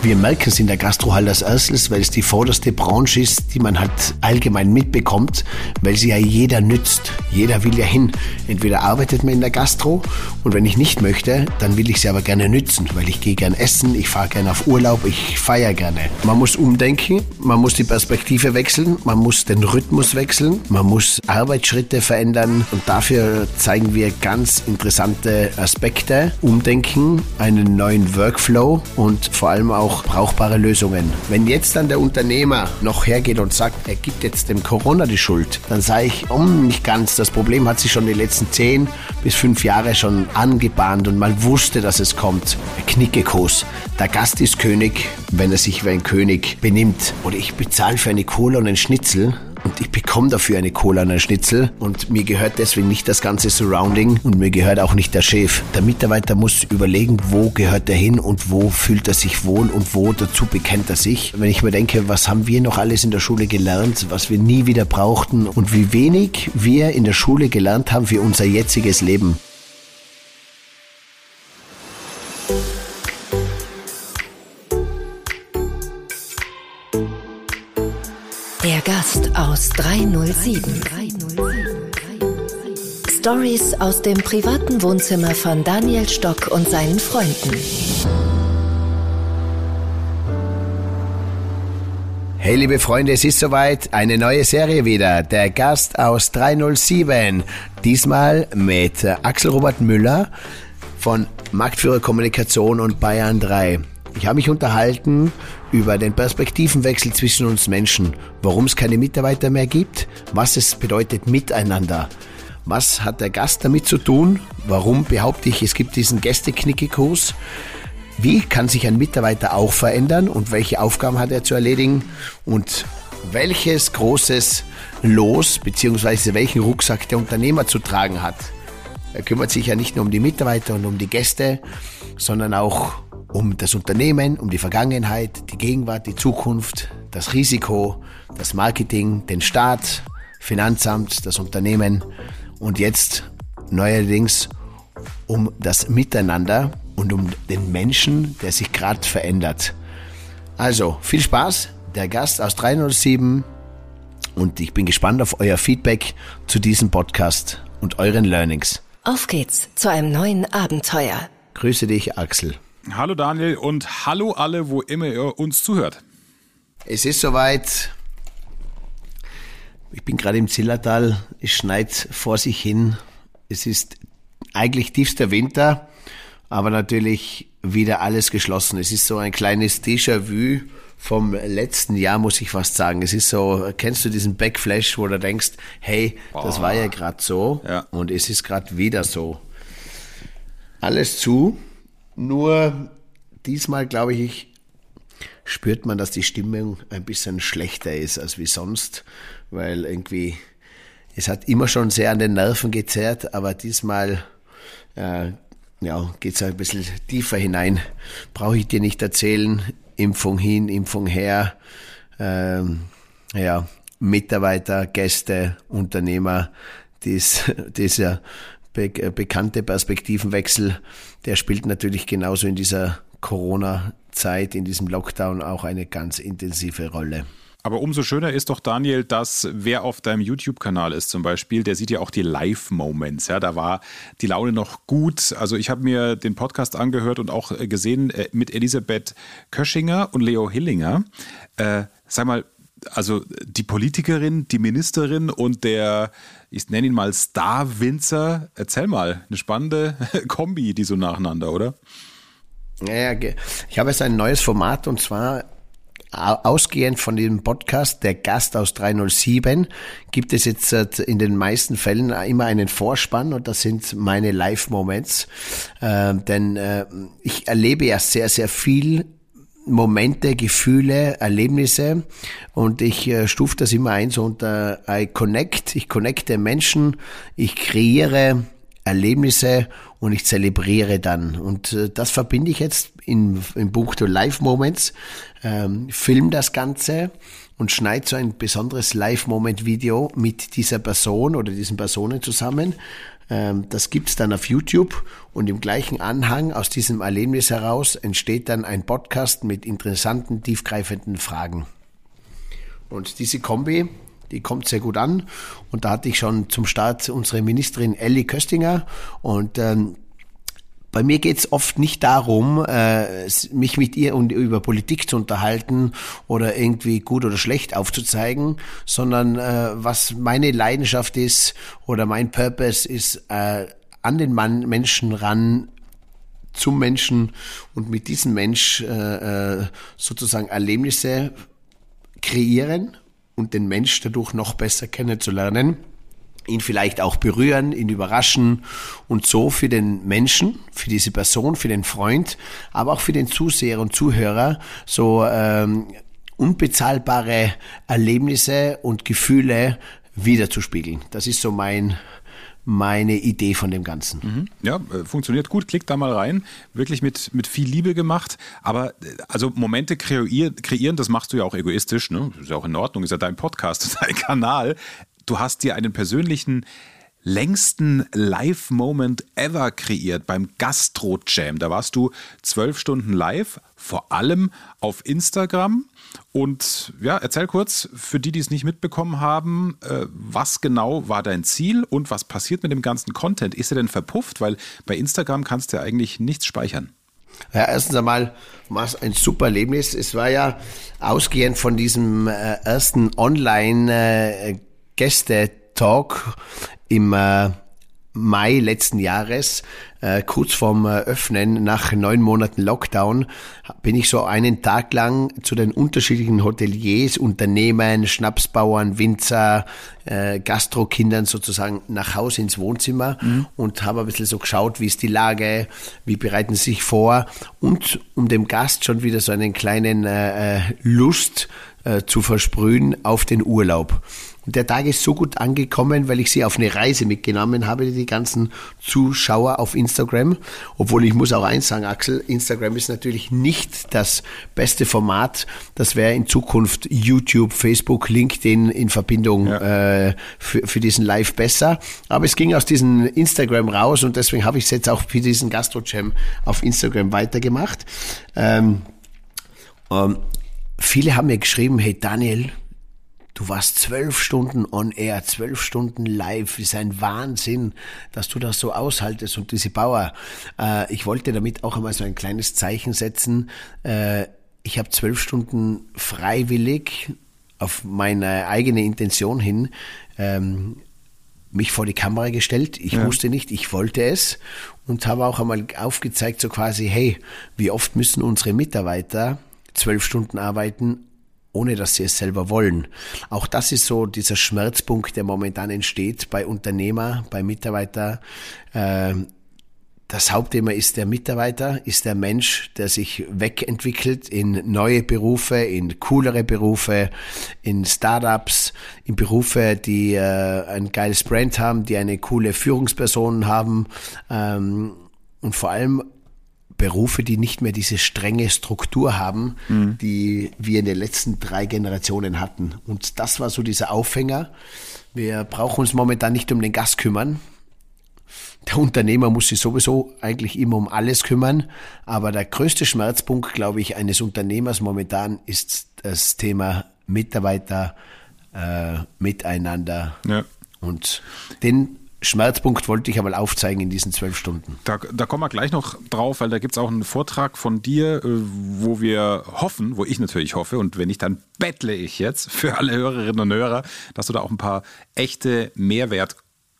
Wir merken es in der Gastro halt als erstes, weil es die vorderste Branche ist, die man halt allgemein mitbekommt, weil sie ja jeder nützt. Jeder will ja hin. Entweder arbeitet man in der Gastro und wenn ich nicht möchte, dann will ich sie aber gerne nützen, weil ich gehe gern essen, ich fahre gerne auf Urlaub, ich feiere gerne. Man muss umdenken, man muss die Perspektive wechseln, man muss den Rhythmus wechseln, man muss Arbeitsschritte verändern und dafür zeigen wir ganz interessante Aspekte, Umdenken, einen neuen Workflow und vor allem auch auch brauchbare Lösungen. Wenn jetzt dann der Unternehmer noch hergeht und sagt, er gibt jetzt dem Corona die Schuld, dann sage ich, um, nicht ganz. Das Problem hat sich schon die letzten zehn bis fünf Jahre schon angebahnt und man wusste, dass es kommt. Knickekos. Der Gast ist König, wenn er sich wie ein König benimmt. Oder ich bezahle für eine Cola und einen Schnitzel und ich bekomme dafür eine Cola und einen Schnitzel und mir gehört deswegen nicht das ganze Surrounding und mir gehört auch nicht der Chef. Der Mitarbeiter muss überlegen, wo gehört er hin und wo fühlt er sich wohl und wo dazu bekennt er sich. Wenn ich mir denke, was haben wir noch alles in der Schule gelernt, was wir nie wieder brauchten und wie wenig wir in der Schule gelernt haben für unser jetziges Leben. Gast aus 307. Stories aus dem privaten Wohnzimmer von Daniel Stock und seinen Freunden. Hey liebe Freunde, es ist soweit, eine neue Serie wieder. Der Gast aus 307. Diesmal mit Axel Robert Müller von Marktführer Kommunikation und Bayern 3. Ich habe mich unterhalten über den Perspektivenwechsel zwischen uns Menschen, warum es keine Mitarbeiter mehr gibt, was es bedeutet miteinander. Was hat der Gast damit zu tun? Warum behaupte ich, es gibt diesen Gästeknickekurs? Wie kann sich ein Mitarbeiter auch verändern und welche Aufgaben hat er zu erledigen? Und welches großes Los bzw. welchen Rucksack der Unternehmer zu tragen hat? Er kümmert sich ja nicht nur um die Mitarbeiter und um die Gäste, sondern auch um das Unternehmen, um die Vergangenheit, die Gegenwart, die Zukunft, das Risiko, das Marketing, den Staat, Finanzamt, das Unternehmen und jetzt neuerdings um das Miteinander und um den Menschen, der sich gerade verändert. Also viel Spaß, der Gast aus 307 und ich bin gespannt auf euer Feedback zu diesem Podcast und euren Learnings. Auf geht's zu einem neuen Abenteuer. Grüße dich, Axel. Hallo Daniel und hallo alle, wo immer ihr uns zuhört. Es ist soweit. Ich bin gerade im Zillertal. Es schneit vor sich hin. Es ist eigentlich tiefster Winter, aber natürlich wieder alles geschlossen. Es ist so ein kleines Déjà-vu vom letzten Jahr, muss ich fast sagen. Es ist so, kennst du diesen Backflash, wo du denkst, hey, Boah. das war ja gerade so ja. und es ist gerade wieder so. Alles zu. Nur diesmal, glaube ich, spürt man, dass die Stimmung ein bisschen schlechter ist als wie sonst, weil irgendwie es hat immer schon sehr an den Nerven gezerrt, aber diesmal äh, ja, geht es ein bisschen tiefer hinein. Brauche ich dir nicht erzählen. Impfung hin, Impfung her. Ähm, ja, Mitarbeiter, Gäste, Unternehmer, dies, dieser be bekannte Perspektivenwechsel, der spielt natürlich genauso in dieser Corona-Zeit, in diesem Lockdown auch eine ganz intensive Rolle. Aber umso schöner ist doch, Daniel, dass wer auf deinem YouTube-Kanal ist zum Beispiel, der sieht ja auch die Live-Moments. Ja, da war die Laune noch gut. Also ich habe mir den Podcast angehört und auch gesehen äh, mit Elisabeth Köschinger und Leo Hillinger. Äh, sag mal, also die Politikerin, die Ministerin und der, ich nenne ihn mal Star-Winzer. Erzähl mal, eine spannende Kombi, die so nacheinander, oder? Ja, ich habe jetzt ein neues Format und zwar ausgehend von dem Podcast Der Gast aus 307 gibt es jetzt in den meisten Fällen immer einen Vorspann und das sind meine Live-Moments. Äh, denn äh, ich erlebe ja sehr, sehr viel Momente, Gefühle, Erlebnisse und ich äh, stufe das immer ein so unter I connect, ich connecte Menschen, ich kreiere Erlebnisse und ich zelebriere dann. Und äh, das verbinde ich jetzt in, in puncto Live-Moments, ähm, film das Ganze und schneide so ein besonderes Live-Moment-Video mit dieser Person oder diesen Personen zusammen. Ähm, das gibt's dann auf YouTube und im gleichen Anhang aus diesem Erlebnis heraus entsteht dann ein Podcast mit interessanten, tiefgreifenden Fragen. Und diese Kombi, die kommt sehr gut an. Und da hatte ich schon zum Start unsere Ministerin Elli Köstinger und ähm, bei mir geht es oft nicht darum, äh, mich mit ihr und über Politik zu unterhalten oder irgendwie gut oder schlecht aufzuzeigen, sondern äh, was meine Leidenschaft ist oder mein Purpose ist, äh, an den Mann, Menschen ran, zum Menschen und mit diesem Mensch sozusagen Erlebnisse kreieren und den Mensch dadurch noch besser kennenzulernen ihn vielleicht auch berühren, ihn überraschen und so für den Menschen, für diese Person, für den Freund, aber auch für den Zuseher und Zuhörer so ähm, unbezahlbare Erlebnisse und Gefühle wiederzuspiegeln. Das ist so mein meine Idee von dem Ganzen. Mhm. Ja, äh, funktioniert gut. Klickt da mal rein. Wirklich mit, mit viel Liebe gemacht. Aber äh, also Momente kreieren, kreieren, das machst du ja auch egoistisch. Ne? Ist ja auch in Ordnung. Ist ja dein Podcast, dein Kanal du hast dir einen persönlichen längsten Live-Moment ever kreiert beim Gastro-Jam. Da warst du zwölf Stunden live, vor allem auf Instagram. Und ja, erzähl kurz für die, die es nicht mitbekommen haben, äh, was genau war dein Ziel und was passiert mit dem ganzen Content? Ist er denn verpufft? Weil bei Instagram kannst du ja eigentlich nichts speichern. Ja, erstens einmal war es ein super Erlebnis. Es war ja ausgehend von diesem äh, ersten Online- Gäste-Talk im äh, Mai letzten Jahres, äh, kurz vorm äh, Öffnen, nach neun Monaten Lockdown, bin ich so einen Tag lang zu den unterschiedlichen Hoteliers, Unternehmen, Schnapsbauern, Winzer, äh, Gastrokindern sozusagen nach Hause ins Wohnzimmer mhm. und habe ein bisschen so geschaut, wie ist die Lage, wie bereiten sie sich vor und um dem Gast schon wieder so einen kleinen äh, äh Lust zu versprühen auf den Urlaub. Der Tag ist so gut angekommen, weil ich sie auf eine Reise mitgenommen habe, die ganzen Zuschauer auf Instagram. Obwohl ich muss auch eins sagen, Axel, Instagram ist natürlich nicht das beste Format. Das wäre in Zukunft YouTube, Facebook, LinkedIn in Verbindung ja. äh, für, für diesen Live besser. Aber es ging aus diesem Instagram raus und deswegen habe ich es jetzt auch für diesen Gastro-Jam auf Instagram weitergemacht. Ähm, ähm, viele haben mir geschrieben, hey Daniel, Du warst zwölf Stunden on air, zwölf Stunden live. Ist ein Wahnsinn, dass du das so aushaltest und diese Bauer. Äh, ich wollte damit auch einmal so ein kleines Zeichen setzen. Äh, ich habe zwölf Stunden freiwillig auf meine eigene Intention hin ähm, mich vor die Kamera gestellt. Ich ja. wusste nicht, ich wollte es und habe auch einmal aufgezeigt, so quasi, hey, wie oft müssen unsere Mitarbeiter zwölf Stunden arbeiten, ohne dass sie es selber wollen. Auch das ist so dieser Schmerzpunkt, der momentan entsteht bei Unternehmer, bei Mitarbeiter. Ähm, das Hauptthema ist der Mitarbeiter, ist der Mensch, der sich wegentwickelt in neue Berufe, in coolere Berufe, in Startups, in Berufe, die äh, ein geiles Brand haben, die eine coole Führungsperson haben ähm, und vor allem Berufe, die nicht mehr diese strenge Struktur haben, mhm. die wir in den letzten drei Generationen hatten. Und das war so dieser Aufhänger. Wir brauchen uns momentan nicht um den Gast kümmern. Der Unternehmer muss sich sowieso eigentlich immer um alles kümmern. Aber der größte Schmerzpunkt, glaube ich, eines Unternehmers momentan ist das Thema Mitarbeiter, äh, Miteinander. Ja. Und den Schmerzpunkt wollte ich aber aufzeigen in diesen zwölf Stunden. Da, da kommen wir gleich noch drauf, weil da gibt es auch einen Vortrag von dir, äh, wo wir hoffen, wo ich natürlich hoffe, und wenn nicht, dann bettle ich jetzt für alle Hörerinnen und Hörer, dass du da auch ein paar echte Mehrwert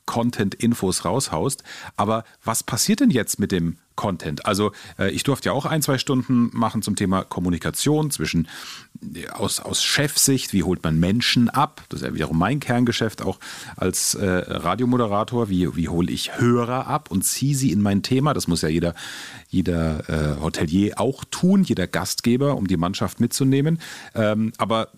Content-Infos raushaust. Aber was passiert denn jetzt mit dem Content? Also äh, ich durfte ja auch ein, zwei Stunden machen zum Thema Kommunikation zwischen äh, aus, aus Chefsicht, wie holt man Menschen ab? Das ist ja wiederum mein Kerngeschäft auch als äh, Radiomoderator. Wie, wie hole ich Hörer ab und ziehe sie in mein Thema? Das muss ja jeder, jeder äh, Hotelier auch tun, jeder Gastgeber, um die Mannschaft mitzunehmen. Ähm, aber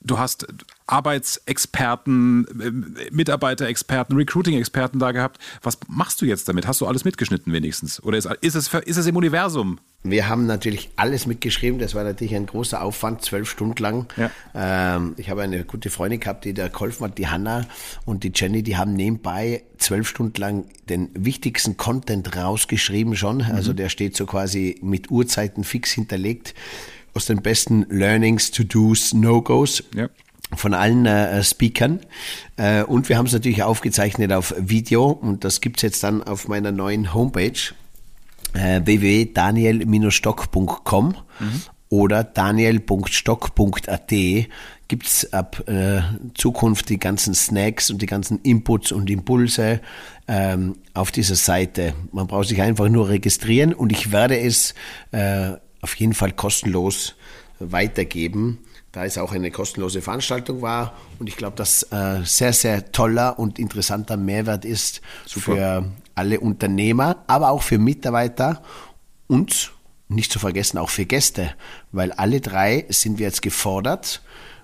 du hast Arbeitsexperten, äh, Mitarbeiterexperten, Recruiting-Experten da gehabt. Was machst du jetzt damit? Hast du alles mitgeschnitten wenigstens? Oder ist, ist, es, ist es im Universum? Wir haben natürlich alles mitgeschrieben. Das war natürlich ein großer Aufwand, zwölf Stunden lang. Ja. Ähm, ich habe eine gute Freundin gehabt, die da geholfen hat, die Hanna und die Jenny, die haben nebenbei zwölf Stunden lang den wichtigsten Content rausgeschrieben schon. Mhm. Also der steht so quasi mit Uhrzeiten fix hinterlegt aus den besten Learnings, To-Dos, No-Gos. Ja von allen äh, Speakern. Äh, und wir haben es natürlich aufgezeichnet auf Video und das gibt's jetzt dann auf meiner neuen Homepage äh, www.daniel-stock.com mhm. oder daniel.stock.at gibt's ab äh, Zukunft die ganzen Snacks und die ganzen Inputs und Impulse ähm, auf dieser Seite. Man braucht sich einfach nur registrieren und ich werde es äh, auf jeden Fall kostenlos weitergeben da es auch eine kostenlose Veranstaltung war und ich glaube, dass äh, sehr, sehr toller und interessanter Mehrwert ist Super. für alle Unternehmer, aber auch für Mitarbeiter und nicht zu vergessen auch für Gäste, weil alle drei sind wir jetzt gefordert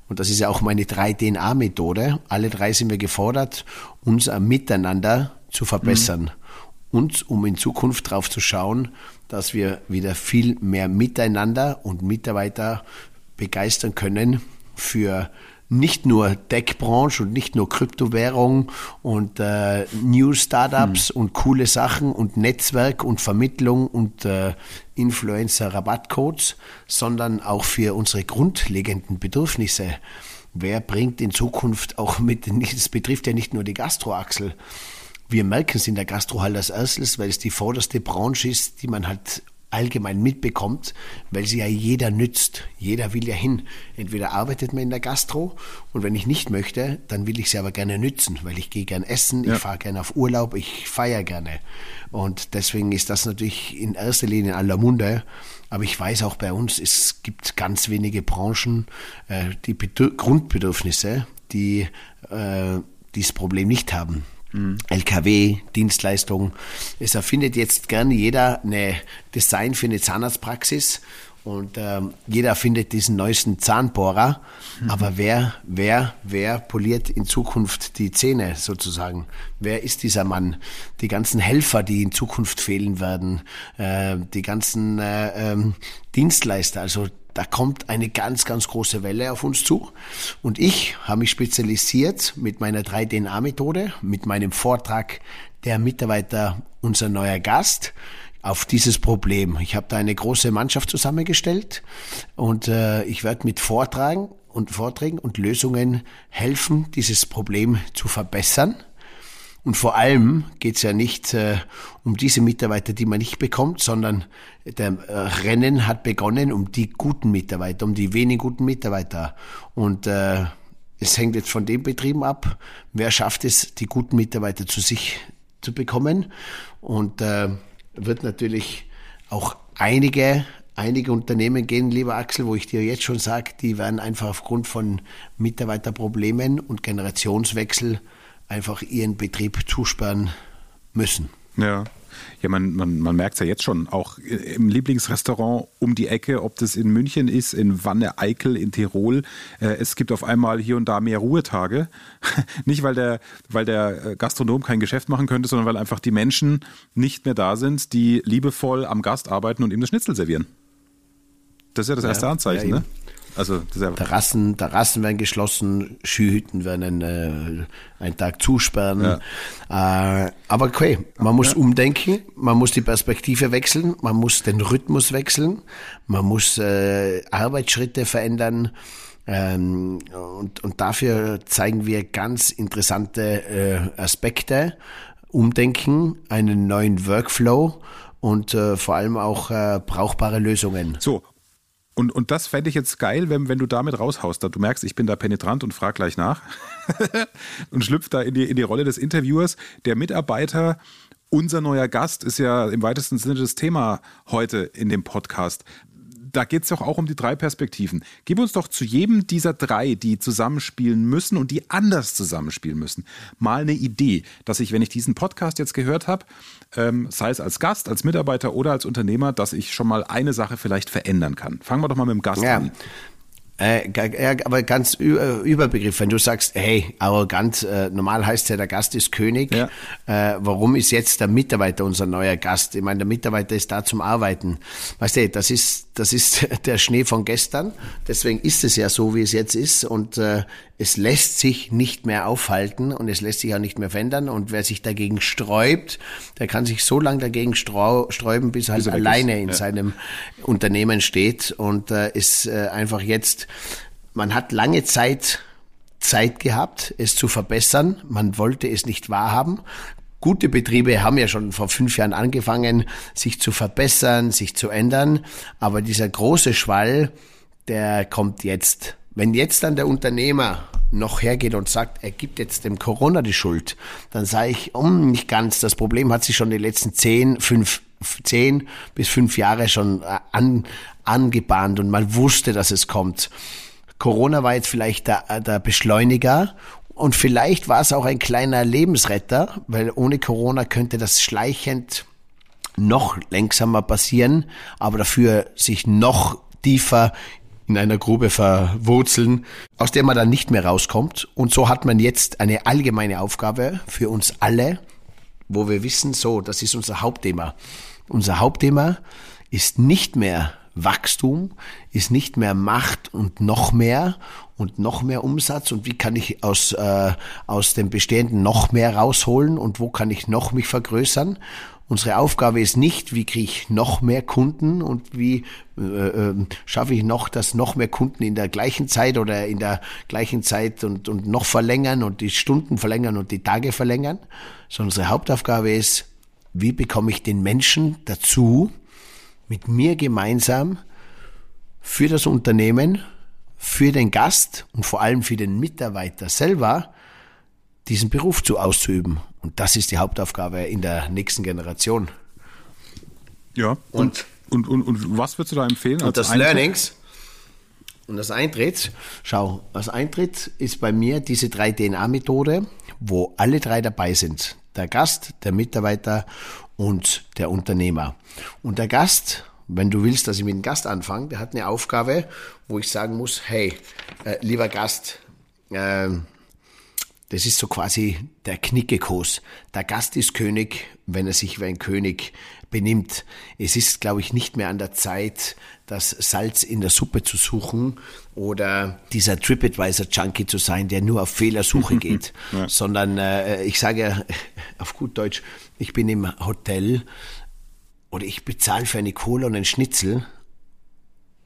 und das ist ja auch meine 3-DNA-Methode. Alle drei sind wir gefordert, unser Miteinander zu verbessern. Mhm. Und um in Zukunft darauf zu schauen, dass wir wieder viel mehr Miteinander und Mitarbeiter begeistern können für nicht nur Tech-Branche und nicht nur Kryptowährung und äh, New Startups hm. und coole Sachen und Netzwerk und Vermittlung und äh, Influencer-Rabattcodes, sondern auch für unsere grundlegenden Bedürfnisse. Wer bringt in Zukunft auch mit, es betrifft ja nicht nur die Gastroachsel. Wir merken es in der Gastro halt als erstes, weil es die vorderste Branche ist, die man halt allgemein mitbekommt, weil sie ja jeder nützt. Jeder will ja hin. Entweder arbeitet man in der Gastro und wenn ich nicht möchte, dann will ich sie aber gerne nützen, weil ich gehe gern essen, ja. ich fahre gerne auf Urlaub, ich feiere gerne. Und deswegen ist das natürlich in erster Linie in aller Munde. Aber ich weiß auch bei uns, es gibt ganz wenige Branchen, äh, die Bedür Grundbedürfnisse, die äh, dieses Problem nicht haben. Mhm. LKW, Dienstleistungen. Es erfindet jetzt gern jeder eine Design für eine Zahnarztpraxis und ähm, jeder findet diesen neuesten Zahnbohrer. Mhm. Aber wer, wer, wer poliert in Zukunft die Zähne sozusagen? Wer ist dieser Mann? Die ganzen Helfer, die in Zukunft fehlen werden, äh, die ganzen äh, ähm, Dienstleister, also da kommt eine ganz, ganz große Welle auf uns zu. Und ich habe mich spezialisiert mit meiner 3DNA-Methode, mit meinem Vortrag der Mitarbeiter, unser neuer Gast, auf dieses Problem. Ich habe da eine große Mannschaft zusammengestellt und äh, ich werde mit Vortragen und Vorträgen und Lösungen helfen, dieses Problem zu verbessern und vor allem geht es ja nicht äh, um diese Mitarbeiter, die man nicht bekommt, sondern der äh, Rennen hat begonnen um die guten Mitarbeiter, um die wenig guten Mitarbeiter. Und äh, es hängt jetzt von den Betrieben ab, wer schafft es, die guten Mitarbeiter zu sich zu bekommen. Und äh, wird natürlich auch einige einige Unternehmen gehen, lieber Axel, wo ich dir jetzt schon sage, die werden einfach aufgrund von Mitarbeiterproblemen und Generationswechsel einfach ihren Betrieb zusperren müssen. Ja. Ja, man, man, man merkt es ja jetzt schon, auch im Lieblingsrestaurant um die Ecke, ob das in München ist, in Wanne-Eickel, in Tirol. Äh, es gibt auf einmal hier und da mehr Ruhetage. nicht, weil der, weil der Gastronom kein Geschäft machen könnte, sondern weil einfach die Menschen nicht mehr da sind, die liebevoll am Gast arbeiten und ihm das Schnitzel servieren. Das ist ja das erste ja, Anzeichen, ja, ne? Also Terrassen, Terrassen werden geschlossen, Skihütten werden äh, einen Tag zusperren. Ja. Äh, aber okay, man muss ja. umdenken, man muss die Perspektive wechseln, man muss den Rhythmus wechseln, man muss äh, Arbeitsschritte verändern. Ähm, und, und dafür zeigen wir ganz interessante äh, Aspekte, Umdenken, einen neuen Workflow und äh, vor allem auch äh, brauchbare Lösungen. So, und, und das fände ich jetzt geil, wenn, wenn du damit raushaust. Du merkst, ich bin da penetrant und frag gleich nach. und schlüpft da in die, in die Rolle des Interviewers. Der Mitarbeiter, unser neuer Gast, ist ja im weitesten Sinne das Thema heute in dem Podcast da geht es doch auch um die drei Perspektiven. Gib uns doch zu jedem dieser drei, die zusammenspielen müssen und die anders zusammenspielen müssen, mal eine Idee, dass ich, wenn ich diesen Podcast jetzt gehört habe, ähm, sei es als Gast, als Mitarbeiter oder als Unternehmer, dass ich schon mal eine Sache vielleicht verändern kann. Fangen wir doch mal mit dem Gast ja. an. Äh, ja, aber ganz Überbegriff, wenn du sagst, hey, arrogant, äh, normal heißt ja, der Gast ist König. Ja. Äh, warum ist jetzt der Mitarbeiter unser neuer Gast? Ich meine, der Mitarbeiter ist da zum Arbeiten. Weißt du, das ist, das ist der Schnee von gestern. Deswegen ist es ja so, wie es jetzt ist. Und äh, es lässt sich nicht mehr aufhalten und es lässt sich auch nicht mehr verändern. Und wer sich dagegen sträubt, der kann sich so lange dagegen sträuben, bis er halt alleine in ja. seinem Unternehmen steht und äh, ist äh, einfach jetzt, man hat lange Zeit Zeit gehabt, es zu verbessern. Man wollte es nicht wahrhaben. Gute Betriebe haben ja schon vor fünf Jahren angefangen, sich zu verbessern, sich zu ändern. Aber dieser große Schwall, der kommt jetzt. Wenn jetzt dann der Unternehmer noch hergeht und sagt, er gibt jetzt dem Corona die Schuld, dann sage ich, um, nicht ganz. Das Problem hat sich schon die letzten zehn, fünf, zehn bis fünf Jahre schon äh, an, angebahnt und man wusste, dass es kommt. Corona war jetzt vielleicht der, der Beschleuniger und vielleicht war es auch ein kleiner Lebensretter, weil ohne Corona könnte das schleichend noch langsamer passieren, aber dafür sich noch tiefer in einer Grube verwurzeln, aus der man dann nicht mehr rauskommt. Und so hat man jetzt eine allgemeine Aufgabe für uns alle, wo wir wissen, so, das ist unser Hauptthema. Unser Hauptthema ist nicht mehr Wachstum, ist nicht mehr Macht und noch mehr und noch mehr Umsatz und wie kann ich aus, äh, aus dem Bestehenden noch mehr rausholen und wo kann ich noch mich vergrößern, Unsere Aufgabe ist nicht, wie kriege ich noch mehr Kunden und wie äh, äh, schaffe ich noch, dass noch mehr Kunden in der gleichen Zeit oder in der gleichen Zeit und, und noch verlängern und die Stunden verlängern und die Tage verlängern, sondern unsere Hauptaufgabe ist, wie bekomme ich den Menschen dazu, mit mir gemeinsam für das Unternehmen, für den Gast und vor allem für den Mitarbeiter selber diesen Beruf zu auszuüben. Und das ist die Hauptaufgabe in der nächsten Generation. Ja. Und, und, und, und, was würdest du da empfehlen? Und das Eintritt? Learnings und das Eintritt, schau, das Eintritt ist bei mir diese 3-DNA-Methode, wo alle drei dabei sind. Der Gast, der Mitarbeiter und der Unternehmer. Und der Gast, wenn du willst, dass ich mit dem Gast anfange, der hat eine Aufgabe, wo ich sagen muss, hey, äh, lieber Gast, äh, das ist so quasi der Knickekos. Der Gast ist König, wenn er sich wie ein König benimmt. Es ist, glaube ich, nicht mehr an der Zeit, das Salz in der Suppe zu suchen oder dieser TripAdvisor-Junkie zu sein, der nur auf Fehlersuche geht, ja. sondern äh, ich sage auf gut Deutsch, ich bin im Hotel oder ich bezahle für eine Cola und einen Schnitzel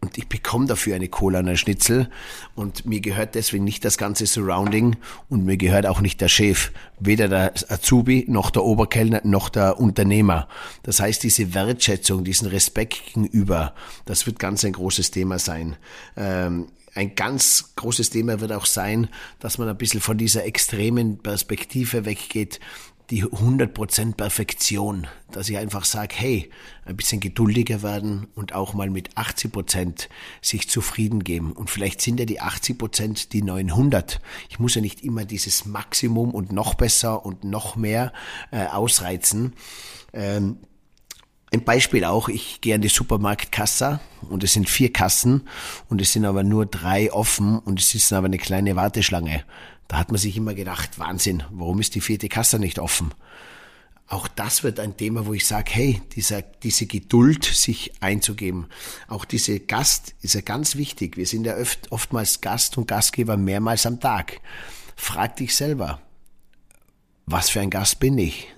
und ich bekomme dafür eine Cola und einen Schnitzel und mir gehört deswegen nicht das ganze Surrounding und mir gehört auch nicht der Chef, weder der Azubi noch der Oberkellner noch der Unternehmer. Das heißt, diese Wertschätzung, diesen Respekt gegenüber, das wird ganz ein großes Thema sein. Ähm, ein ganz großes Thema wird auch sein, dass man ein bisschen von dieser extremen Perspektive weggeht, die 100% Perfektion, dass ich einfach sage, hey, ein bisschen geduldiger werden und auch mal mit 80% sich zufrieden geben. Und vielleicht sind ja die 80% die 900. Ich muss ja nicht immer dieses Maximum und noch besser und noch mehr äh, ausreizen. Ähm, ein Beispiel auch, ich gehe an die Supermarktkassa und es sind vier Kassen und es sind aber nur drei offen und es ist aber eine kleine Warteschlange. Da hat man sich immer gedacht, Wahnsinn, warum ist die vierte Kasse nicht offen? Auch das wird ein Thema, wo ich sage, hey, dieser, diese Geduld, sich einzugeben, auch diese Gast ist ja ganz wichtig. Wir sind ja oft, oftmals Gast und Gastgeber mehrmals am Tag. Frag dich selber, was für ein Gast bin ich?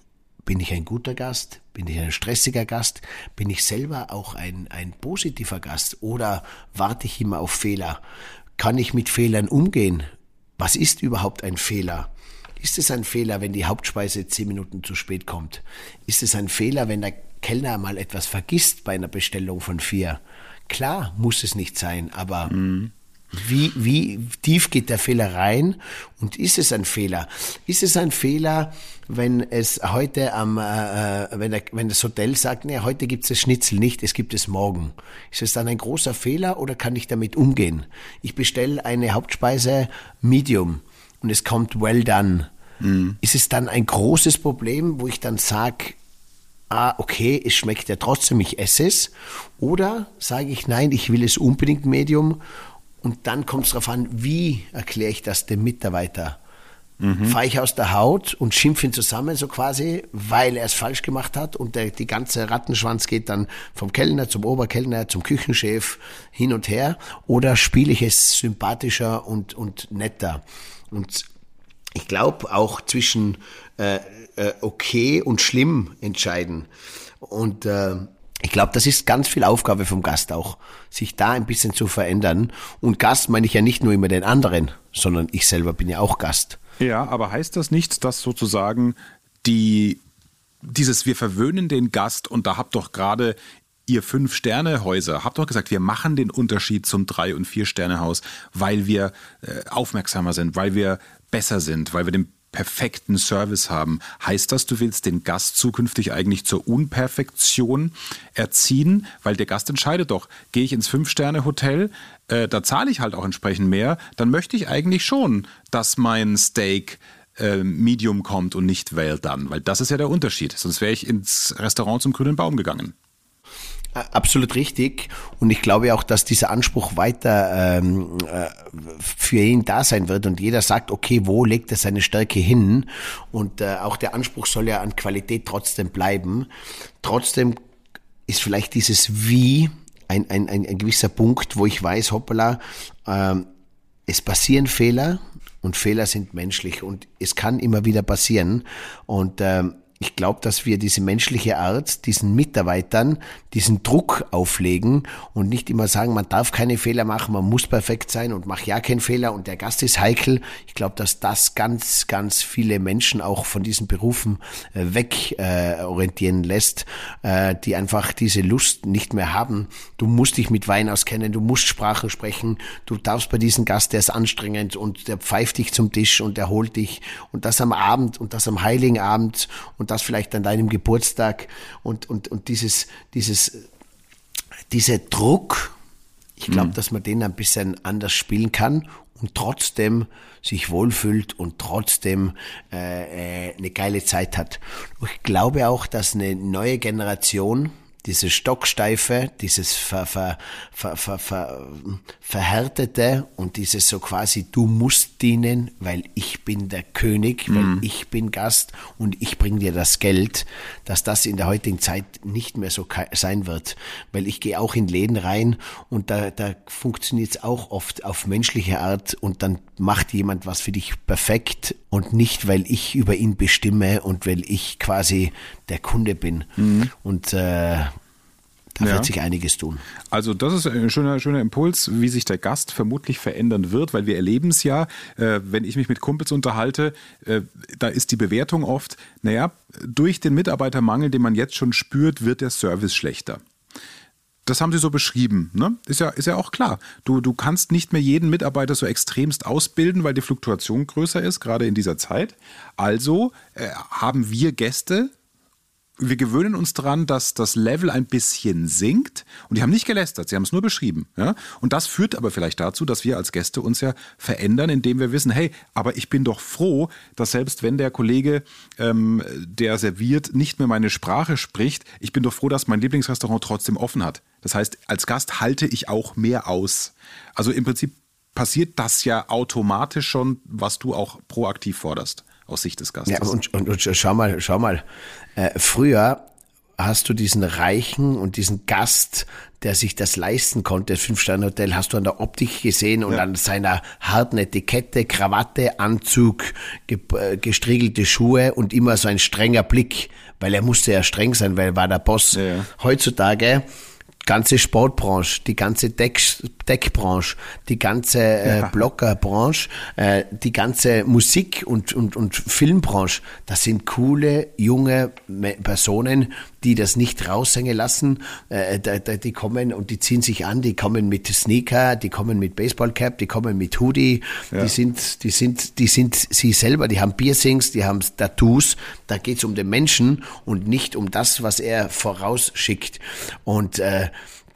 Bin ich ein guter Gast? Bin ich ein stressiger Gast? Bin ich selber auch ein, ein positiver Gast? Oder warte ich immer auf Fehler? Kann ich mit Fehlern umgehen? Was ist überhaupt ein Fehler? Ist es ein Fehler, wenn die Hauptspeise zehn Minuten zu spät kommt? Ist es ein Fehler, wenn der Kellner mal etwas vergisst bei einer Bestellung von vier? Klar muss es nicht sein, aber mhm. Wie, wie tief geht der Fehler rein? Und ist es ein Fehler? Ist es ein Fehler, wenn es heute am, äh, äh wenn, der, wenn das Hotel sagt, nee, heute gibt es das Schnitzel nicht, es gibt es morgen. Ist es dann ein großer Fehler oder kann ich damit umgehen? Ich bestelle eine Hauptspeise Medium und es kommt well done. Mhm. Ist es dann ein großes Problem, wo ich dann sage, ah, okay, es schmeckt ja trotzdem, ich esse es? Oder sage ich, nein, ich will es unbedingt Medium Und dann kommt es darauf an, wie erkläre ich das dem Mitarbeiter. Mhm. Fahre ich aus der Haut und schimpfe ihn zusammen, so quasi, weil er es falsch gemacht hat und der, die ganze Rattenschwanz geht dann vom Kellner zum Oberkellner, zum Küchenchef hin und her. Oder spiele ich es sympathischer und, und netter? Und ich glaube auch zwischen äh, äh, okay und schlimm entscheiden. Und äh, ich glaube, das ist ganz viel Aufgabe vom Gast auch, sich da ein bisschen zu verändern. Und Gast meine ich ja nicht nur immer den anderen, sondern ich selber bin ja auch Gast. Ja, aber heißt das nicht, dass sozusagen die dieses wir verwöhnen den Gast und da habt doch gerade ihr Fünf-Sterne-Häuser, habt doch gesagt, wir machen den Unterschied zum Drei- und Vier-Sterne-Haus, weil wir äh, aufmerksamer sind, weil wir besser sind, weil wir den perfekten Service haben. Heißt das, du willst den Gast zukünftig eigentlich zur Unperfektion erziehen? Weil der Gast entscheidet doch, gehe ich ins Fünf-Sterne-Hotel, äh, da zahle ich halt auch entsprechend mehr, dann möchte ich eigentlich schon, dass mein Steak äh, Medium kommt und nicht well done, weil das ist ja der Unterschied. Sonst wäre ich ins Restaurant zum grünen Baum gegangen. Absolut richtig. Und ich glaube auch, dass dieser Anspruch weiter ähm, äh, für ihn da sein wird und jeder sagt, okay, wo legt er seine Stärke hin? Und äh, auch der Anspruch soll ja an Qualität trotzdem bleiben. Trotzdem ist vielleicht dieses Wie ein, ein, ein, ein gewisser Punkt, wo ich weiß, hoppala, ähm, es passieren Fehler und Fehler sind menschlich und es kann immer wieder passieren. Und ähm, ich glaube, dass wir diese menschliche Art diesen Mitarbeitern diesen Druck auflegen und nicht immer sagen, man darf keine Fehler machen, man muss perfekt sein und mach ja keinen Fehler und der Gast ist heikel. Ich glaube, dass das ganz, ganz viele Menschen auch von diesen Berufen äh, weg äh, orientieren lässt, äh, die einfach diese Lust nicht mehr haben. Du musst dich mit Wein auskennen, du musst Sprache sprechen, du darfst bei diesem Gast, der ist anstrengend und der pfeift dich zum Tisch und er holt dich und das am Abend und das am Heiligen Abend und und das vielleicht an deinem Geburtstag und, und, und dieses, dieses, dieser Druck, ich glaube, mhm. dass man den ein bisschen anders spielen kann und trotzdem sich wohlfühlt und trotzdem äh, äh eine geile Zeit hat. ich glaube auch, dass eine neue Generation diese Stocksteife, dieses ver, ver, ver, ver, ver, verhärtete und dieses so quasi, du musst dienen, weil ich bin der König, weil mhm. ich bin Gast und ich bring dir das Geld, dass das in der heutigen Zeit nicht mehr so sein wird. Weil ich gehe auch in Läden rein und da, da funktioniert es auch oft auf menschliche Art und dann macht jemand was für dich perfekt und nicht, weil ich über ihn bestimme und weil ich quasi der Kunde bin. Mhm. Und äh, da ja. wird sich einiges tun. Also das ist ein schöner, schöner Impuls, wie sich der Gast vermutlich verändern wird, weil wir erleben es ja, äh, wenn ich mich mit Kumpels unterhalte, äh, da ist die Bewertung oft, naja, durch den Mitarbeitermangel, den man jetzt schon spürt, wird der Service schlechter. Das haben sie so beschrieben. Ne? Ist, ja, ist ja auch klar. Du, du kannst nicht mehr jeden Mitarbeiter so extremst ausbilden, weil die Fluktuation größer ist, gerade in dieser Zeit. Also äh, haben wir Gäste, wir gewöhnen uns daran, dass das Level ein bisschen sinkt und die haben nicht gelästert, sie haben es nur beschrieben. Ja? Und das führt aber vielleicht dazu, dass wir als Gäste uns ja verändern, indem wir wissen, hey, aber ich bin doch froh, dass selbst wenn der Kollege, ähm, der serviert, nicht mehr meine Sprache spricht, ich bin doch froh, dass mein Lieblingsrestaurant trotzdem offen hat. Das heißt, als Gast halte ich auch mehr aus. Also im Prinzip passiert das ja automatisch schon, was du auch proaktiv forderst aus Sicht des Gastes. Ja, und, und, und schau mal, schau mal. Äh, früher hast du diesen Reichen und diesen Gast, der sich das leisten konnte, das Fünf-Sterne-Hotel, hast du an der Optik gesehen und ja. an seiner harten Etikette, Krawatte, Anzug, ge äh, gestriegelte Schuhe und immer so ein strenger Blick, weil er musste ja streng sein, weil er war der Boss. Ja. Heutzutage ganze Sportbranche, die ganze Deck, Deckbranche, die ganze äh, ja. Bloggerbranche, äh, die ganze Musik- und, und, und Filmbranche, das sind coole, junge Personen, die das nicht raushängen lassen. Äh, die kommen und die ziehen sich an, die kommen mit Sneaker, die kommen mit Baseballcap, die kommen mit Hoodie, ja. die sind, die sind, die sind sie selber, die haben Piercings, die haben Tattoos. Da geht's um den Menschen und nicht um das, was er vorausschickt. Und äh,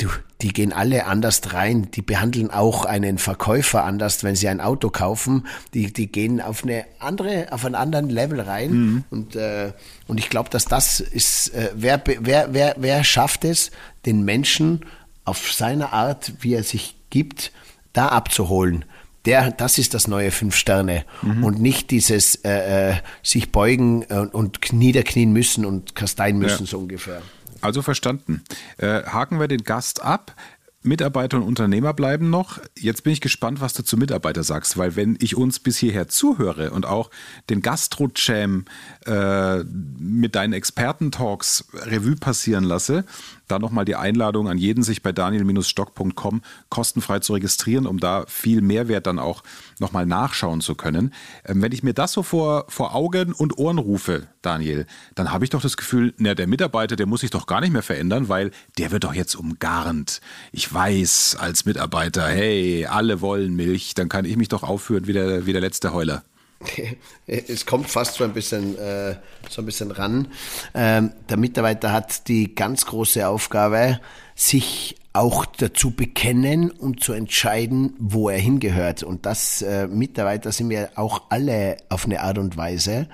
du, die gehen alle anders rein. Die behandeln auch einen Verkäufer anders, wenn sie ein Auto kaufen. Die, die gehen auf eine andere, auf einen anderen Level rein. Mhm. Und, äh, und ich glaube, dass das ist, äh, wer, wer, wer, wer schafft es, den Menschen auf seine Art, wie er sich gibt, da abzuholen, der, das ist das neue Fünf Sterne mhm. und nicht dieses äh, äh, sich beugen und, und niederknien müssen und kasteien müssen, ja. so ungefähr. Also verstanden. Äh, haken wir den Gast ab. Mitarbeiter und Unternehmer bleiben noch. Jetzt bin ich gespannt, was du zu Mitarbeiter sagst, weil wenn ich uns bis hierher zuhöre und auch den Gastro-Jam äh, mit deinen Experten-Talks Revue passieren lasse, da nochmal die Einladung an jeden, sich bei daniel-stock.com kostenfrei zu registrieren, um da viel Mehrwert dann auch nochmal nachschauen zu können. Ähm, wenn ich mir das so vor, vor Augen und Ohren rufe, Daniel, dann habe ich doch das Gefühl, na, der Mitarbeiter, der muss sich doch gar nicht mehr verändern, weil der wird doch jetzt umgarnt. Ich weiß als Mitarbeiter, hey, alle wollen Milch, dann kann ich mich doch aufführen wie der, wie der letzte Heuler. Es kommt fast so ein bisschen, äh, so ein bisschen ran. Ähm, der Mitarbeiter hat die ganz große Aufgabe, sich auch dazu bekennen und zu entscheiden, wo er hingehört. Und das äh, Mitarbeiter sind wir auch alle auf eine Art und Weise.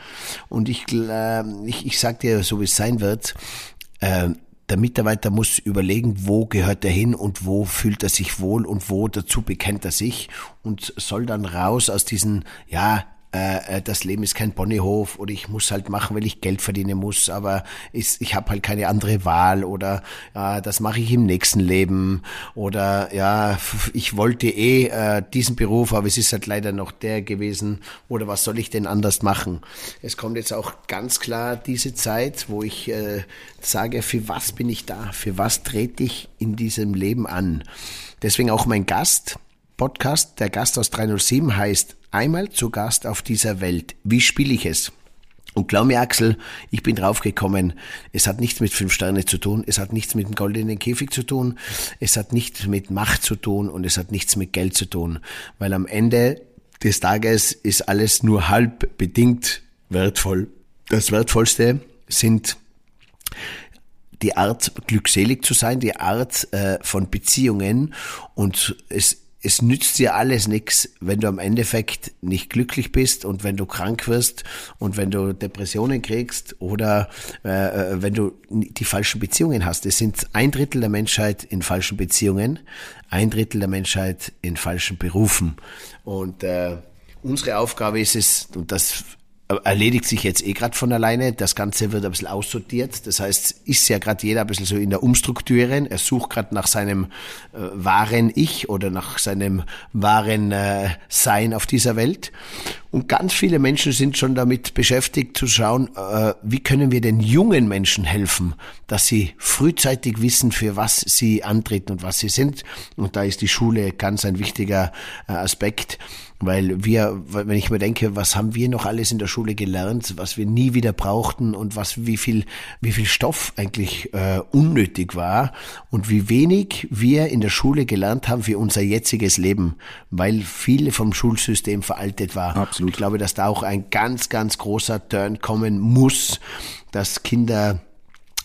Und ich, äh, ich, ich sage dir, so wie es sein wird, äh, der Mitarbeiter muss überlegen, wo gehört er hin und wo fühlt er sich wohl und wo dazu bekennt er sich und soll dann raus aus diesen, ja, äh, äh, das Leben ist kein Ponyhof oder ich muss halt machen, weil ich Geld verdienen muss, aber ist, ich habe halt keine andere Wahl oder ja, das mache ich im nächsten Leben oder ja, ich wollte eh äh, diesen Beruf, aber es ist halt leider noch der gewesen oder was soll ich denn anders machen? Es kommt jetzt auch ganz klar diese Zeit, wo ich äh, sage, für was bin ich da? Für was trete ich in diesem Leben an? Deswegen auch mein Gast, Podcast, der Gast aus 307 heißt Einmal zu Gast auf dieser Welt. Wie spiele ich es? Und glaub mir, Axel, ich bin draufgekommen, es hat nichts mit fünf Sterne zu tun, es hat nichts mit dem goldenen Käfig zu tun, es hat nichts mit Macht zu tun und es hat nichts mit Geld zu tun. Weil am Ende des Tages ist alles nur halb bedingt wertvoll. Das Wertvollste sind die Art, glückselig zu sein, die Art äh, von Beziehungen und es es nützt dir alles nichts, wenn du am Endeffekt nicht glücklich bist und wenn du krank wirst und wenn du Depressionen kriegst oder äh, äh, wenn du die falschen Beziehungen hast. Es sind ein Drittel der Menschheit in falschen Beziehungen, ein Drittel der Menschheit in falschen Berufen. Und äh, unsere Aufgabe ist es, und das erledigt sich jetzt eh gerade von alleine. Das Ganze wird ein bisschen aussortiert. Das heißt, ist ja gerade jeder ein bisschen so in der Umstrukturieren. Er sucht gerade nach seinem äh, wahren Ich oder nach seinem wahren äh, Sein auf dieser Welt. Und ganz viele Menschen sind schon damit beschäftigt zu schauen, äh, wie können wir den jungen Menschen helfen, dass sie frühzeitig wissen, für was sie antreten und was sie sind. Und da ist die Schule ganz ein wichtiger äh, Aspekt. Weil wir, wenn ich mir denke, was haben wir noch alles in der Schule gelernt, was wir nie wieder brauchten und was, wie viel, wie viel Stoff eigentlich äh, unnötig war und wie wenig wir in der Schule gelernt haben für unser jetziges Leben, weil viele vom Schulsystem veraltet war. Absolut. Ich glaube, dass da auch ein ganz, ganz großer Turn kommen muss, dass Kinder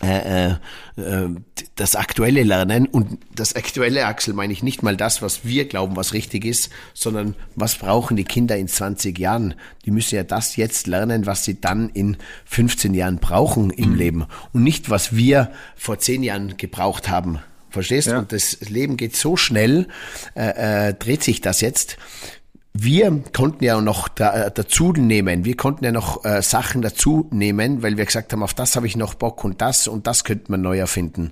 äh, äh, äh, das aktuelle Lernen und das aktuelle Axel meine ich nicht mal das, was wir glauben, was richtig ist, sondern was brauchen die Kinder in 20 Jahren? Die müssen ja das jetzt lernen, was sie dann in 15 Jahren brauchen im mhm. Leben und nicht, was wir vor 10 Jahren gebraucht haben. Verstehst du? Ja. Und das Leben geht so schnell, äh, äh, dreht sich das jetzt wir konnten ja noch da, äh, dazu nehmen, wir konnten ja noch äh, Sachen dazu nehmen, weil wir gesagt haben, auf das habe ich noch Bock und das und das könnte man neu erfinden.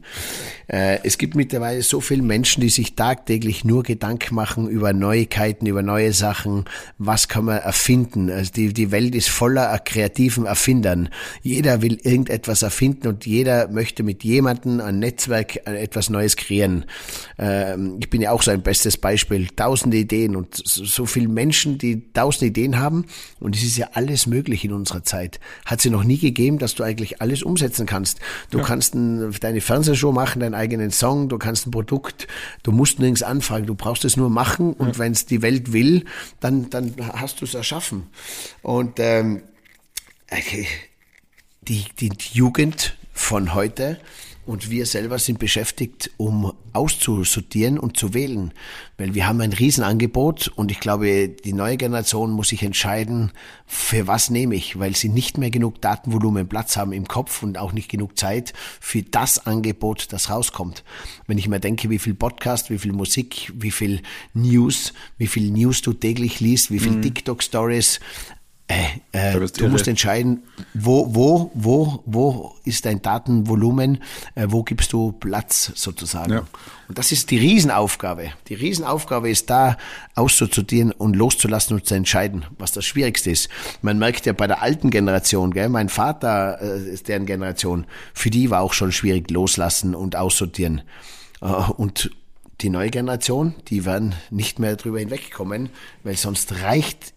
Äh, es gibt mittlerweile so viele Menschen, die sich tagtäglich nur Gedanken machen über Neuigkeiten, über neue Sachen, was kann man erfinden. Also die, die Welt ist voller kreativen Erfindern. Jeder will irgendetwas erfinden und jeder möchte mit jemandem ein Netzwerk äh, etwas Neues kreieren. Ähm, ich bin ja auch so ein bestes Beispiel. Tausende Ideen und so viel Menschen, die tausend Ideen haben und es ist ja alles möglich in unserer Zeit. Hat sie noch nie gegeben, dass du eigentlich alles umsetzen kannst. Du ja. kannst ein, deine Fernsehshow machen, deinen eigenen Song, du kannst ein Produkt, du musst nirgends anfangen, du brauchst es nur machen und ja. wenn es die Welt will, dann, dann hast du es erschaffen. Und ähm, die, die Jugend von heute Und wir selber sind beschäftigt, um auszusortieren und zu wählen. Weil wir haben ein Riesenangebot und ich glaube, die neue Generation muss sich entscheiden, für was nehme ich, weil sie nicht mehr genug Datenvolumen Platz haben im Kopf und auch nicht genug Zeit für das Angebot, das rauskommt. Wenn ich mir denke, wie viel Podcast, wie viel Musik, wie viel News, wie viel News du täglich liest, wie viel mhm. TikTok-Stories, äh, äh, du musst entscheiden, wo, wo, wo, wo ist dein Datenvolumen, äh, wo gibst du Platz sozusagen. Ja. Und das ist die Riesenaufgabe. Die Riesenaufgabe ist da auszusortieren und loszulassen und zu entscheiden, was das Schwierigste ist. Man merkt ja bei der alten Generation, gell, mein Vater äh, ist deren Generation, für die war auch schon schwierig loslassen und aussortieren. Äh, und die neue Generation, die werden nicht mehr drüber hinwegkommen, weil sonst reicht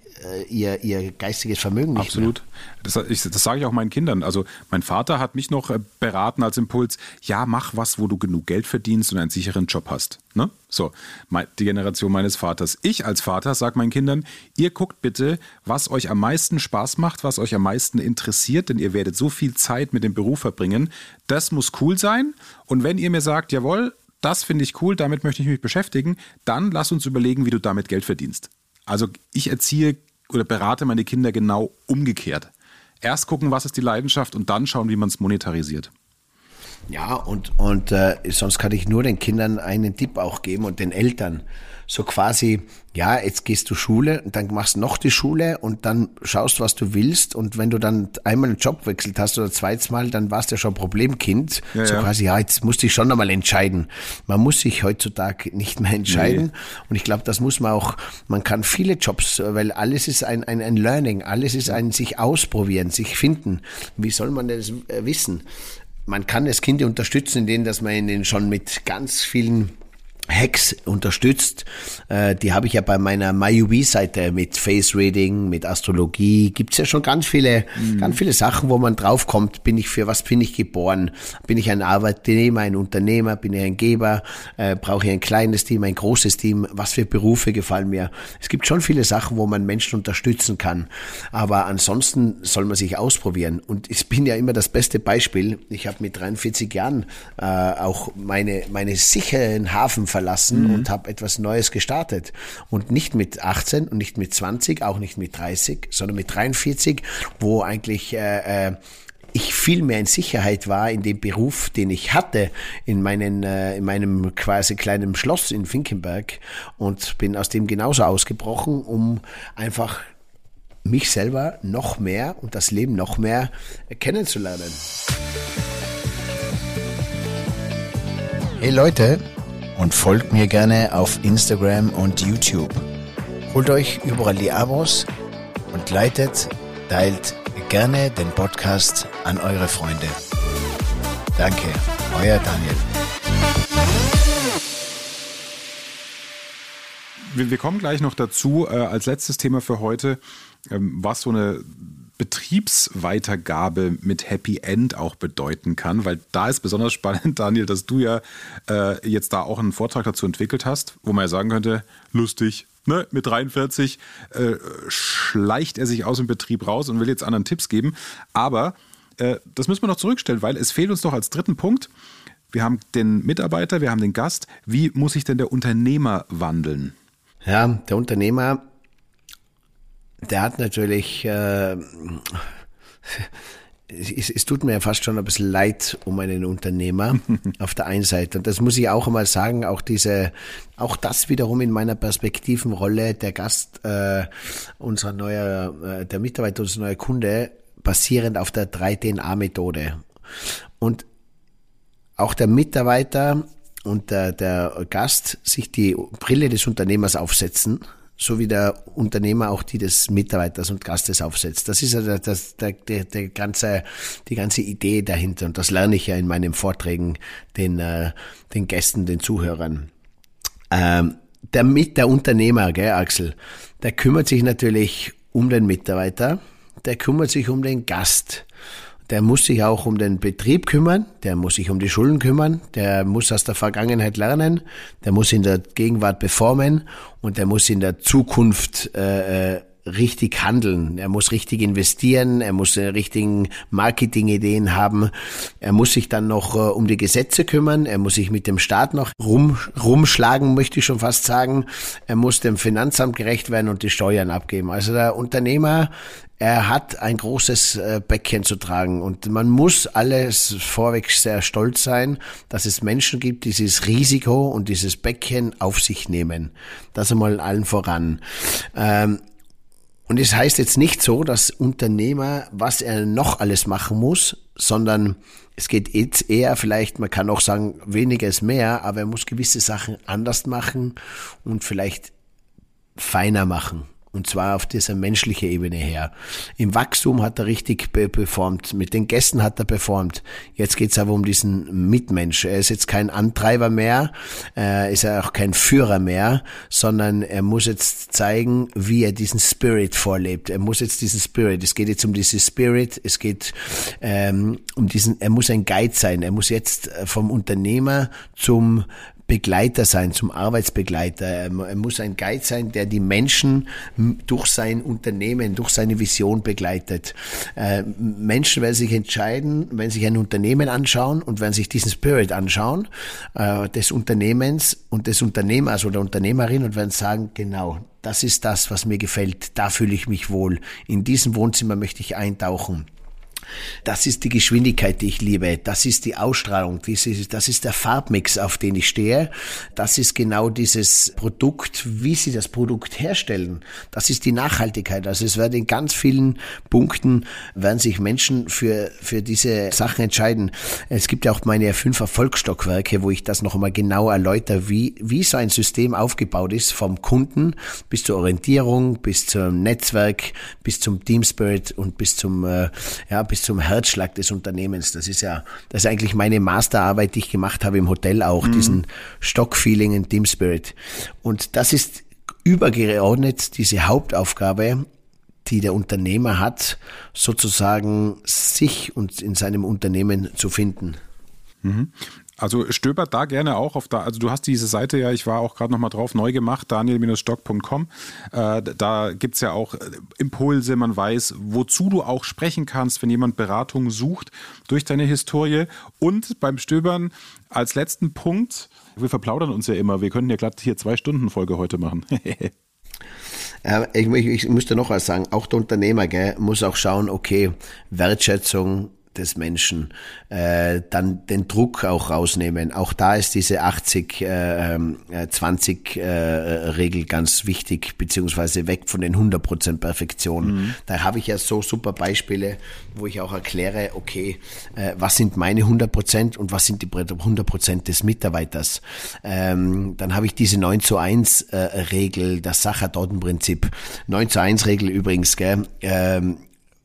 ihr, ihr geistiges Vermögen nicht Absolut. Das, ich, das sage ich auch meinen Kindern. Also mein Vater hat mich noch äh, beraten als Impuls, ja, mach was, wo du genug Geld verdienst und einen sicheren Job hast. Ne? So, die Generation meines Vaters. Ich als Vater sage meinen Kindern, ihr guckt bitte, was euch am meisten Spaß macht, was euch am meisten interessiert, denn ihr werdet so viel Zeit mit dem Beruf verbringen. Das muss cool sein. Und wenn ihr mir sagt, jawohl, das finde ich cool, damit möchte ich mich beschäftigen, dann lass uns überlegen, wie du damit Geld verdienst. Also ich erziehe oder berate meine Kinder genau umgekehrt. Erst gucken, was ist die Leidenschaft und dann schauen, wie man es monetarisiert. Ja, und, und äh, sonst kann ich nur den Kindern einen Tipp auch geben und den Eltern so quasi, ja, jetzt gehst du Schule und dann machst noch die Schule und dann schaust, was du willst und wenn du dann einmal einen Job wechselt hast oder zweites Mal, dann warst du ja schon Problemkind. Ja, so ja. quasi, ja, jetzt musst du dich schon nochmal entscheiden. Man muss sich heutzutage nicht mehr entscheiden nee. und ich glaube, das muss man auch, man kann viele Jobs, weil alles ist ein, ein, ein Learning, alles ist ein sich ausprobieren, sich finden. Wie soll man das äh, wissen? Man kann das Kind unterstützen, indem dass man ihn schon mit ganz vielen Hacks unterstützt. Äh, die habe ich ja bei meiner MyUB-Seite mit Face Reading, mit Astrologie. Gibt's ja schon ganz viele, mhm. ganz viele Sachen, wo man draufkommt. Bin ich für was bin ich geboren? Bin ich ein Arbeitnehmer, ein Unternehmer? Bin ich ein Geber? Äh, Brauche ich ein kleines Team, ein großes Team? Was für Berufe gefallen mir? Es gibt schon viele Sachen, wo man Menschen unterstützen kann. Aber ansonsten soll man sich ausprobieren. Und ich bin ja immer das beste Beispiel. Ich habe mit 43 Jahren äh, auch meine, meine sicheren Hafen verlassen mhm. und habe etwas Neues gestartet. Und nicht mit 18 und nicht mit 20, auch nicht mit 30, sondern mit 43, wo eigentlich äh, äh, ich viel mehr in Sicherheit war in dem Beruf, den ich hatte, in, meinen, äh, in meinem quasi kleinen Schloss in Finkenberg und bin aus dem genauso ausgebrochen, um einfach mich selber noch mehr und das Leben noch mehr kennenzulernen. Hey Leute, und folgt mir gerne auf Instagram und YouTube. Holt euch überall die Abos und leitet, teilt gerne den Podcast an eure Freunde. Danke, euer Daniel. Wir, kommen gleich noch dazu, äh, als letztes Thema für heute, ähm, was so eine Betriebsweitergabe mit Happy End auch bedeuten kann, weil da ist besonders spannend, Daniel, dass du ja äh, jetzt da auch einen Vortrag dazu entwickelt hast, wo man ja sagen könnte, lustig, ne, mit 43 äh, schleicht er sich aus dem Betrieb raus und will jetzt anderen Tipps geben. Aber äh, das müssen wir noch zurückstellen, weil es fehlt uns doch als dritten Punkt. Wir haben den Mitarbeiter, wir haben den Gast. Wie muss sich denn der Unternehmer wandeln? Ja, der Unternehmer der hat natürlich, äh, es, es, tut mir ja fast schon ein bisschen leid um einen Unternehmer auf der einen Seite. Und das muss ich auch einmal sagen, auch diese, auch das wiederum in meiner Perspektivenrolle, der Gast, äh, unserer neuer, äh, der Mitarbeiter, unser neuer Kunde, basierend auf der 3DNA-Methode. Und auch der Mitarbeiter und der, der Gast sich die Brille des Unternehmers aufsetzen so wie der Unternehmer auch die des Mitarbeiters und Gastes aufsetzt. Das ist ja das, das, der, der, der ganze, die ganze Idee dahinter und das lerne ich ja in meinen Vorträgen den, äh, den Gästen, den Zuhörern. Ähm, der, mit der Unternehmer, gell, Axel, der kümmert sich natürlich um den Mitarbeiter, der kümmert sich um den Gast der muss sich auch um den Betrieb kümmern, der muss sich um die Schulden kümmern, der muss aus der Vergangenheit lernen, der muss in der Gegenwart performen und der muss in der Zukunft äh, äh richtig handeln. Er muss richtig investieren. Er muss äh, richtigen Marketingideen haben. Er muss sich dann noch äh, um die Gesetze kümmern. Er muss sich mit dem Staat noch rum, rumschlagen, möchte ich schon fast sagen. Er muss dem Finanzamt gerecht werden und die Steuern abgeben. Also der Unternehmer er hat ein großes äh, Bäckchen zu tragen und man muss alles vorweg sehr stolz sein, dass es Menschen gibt, die dieses Risiko und dieses Bäckchen auf sich nehmen. Das einmal allen voran. Ähm, und es heißt jetzt nicht so, dass Unternehmer, was er noch alles machen muss, sondern es geht jetzt eher vielleicht, man kann auch sagen, weniger ist mehr, aber er muss gewisse Sachen anders machen und vielleicht feiner machen. Und zwar auf dieser menschlichen Ebene her. Im Wachstum hat er richtig performt, mit den Gästen hat er performt. Jetzt geht's aber um diesen Mitmensch. Er ist jetzt kein Antreiber mehr, äh, ist er auch kein Führer mehr, sondern er muss jetzt zeigen, wie er diesen Spirit vorlebt. Er muss jetzt diesen Spirit, es geht jetzt um diesen Spirit, es geht ähm, um diesen, er muss ein Guide sein. Er muss jetzt vom Unternehmer zum Begleiter sein, zum Arbeitsbegleiter. Er muss ein Guide sein, der die Menschen durch sein Unternehmen, durch seine Vision begleitet. Äh, Menschen werden sich entscheiden, wenn sich ein Unternehmen anschauen und werden sich diesen Spirit anschauen, äh, des Unternehmens und des Unternehmers oder Unternehmerin und werden sagen, genau, das ist das, was mir gefällt, da fühle ich mich wohl. In diesem Wohnzimmer möchte ich eintauchen. Das ist die Geschwindigkeit, die ich liebe. Das ist die Ausstrahlung. Das ist der Farbmix, auf den ich stehe. Das ist genau dieses Produkt, wie sie das Produkt herstellen. Das ist die Nachhaltigkeit. Also es werden in ganz vielen Punkten werden sich Menschen für, für diese Sachen entscheiden. Es gibt ja auch meine fünf Erfolgsstockwerke, wo ich das noch einmal genau erläutere, wie, wie so ein System aufgebaut ist, vom Kunden bis zur Orientierung, bis zum Netzwerk, bis zum Team Spirit und bis zum, äh, ja, bis zum Herzschlag des Unternehmens. Das ist ja, das ist eigentlich meine Masterarbeit, die ich gemacht habe im Hotel auch, mhm. diesen Stock-Feeling und Team Spirit. Und das ist übergeordnet diese Hauptaufgabe, die der Unternehmer hat, sozusagen sich und in seinem Unternehmen zu finden. Mhm. Also stöbert da gerne auch auf da. Also du hast diese Seite ja, ich war auch gerade nochmal drauf, neu gemacht, daniel-stock.com. Äh, da gibt es ja auch äh, Impulse, man weiß, wozu du auch sprechen kannst, wenn jemand Beratung sucht durch deine Historie. Und beim Stöbern als letzten Punkt, wir verplaudern uns ja immer, wir könnten ja glatt hier zwei Stunden Folge heute machen. ich, ich, ich müsste noch was sagen, auch der Unternehmer gell, muss auch schauen, okay, Wertschätzung, des Menschen, äh, dann den Druck auch rausnehmen. Auch da ist diese 80-20-Regel äh, äh, äh ganz wichtig, beziehungsweise weg von den 100% Perfektion. Mhm. Da habe ich ja so super Beispiele, wo ich auch erkläre, okay, äh, was sind meine 100% und was sind die 100% des Mitarbeiters. Ähm, dann habe ich diese 9 zu 1 äh, Regel, das Sachertortenprinzip. 9 zu 1 Regel übrigens, gell, ähm,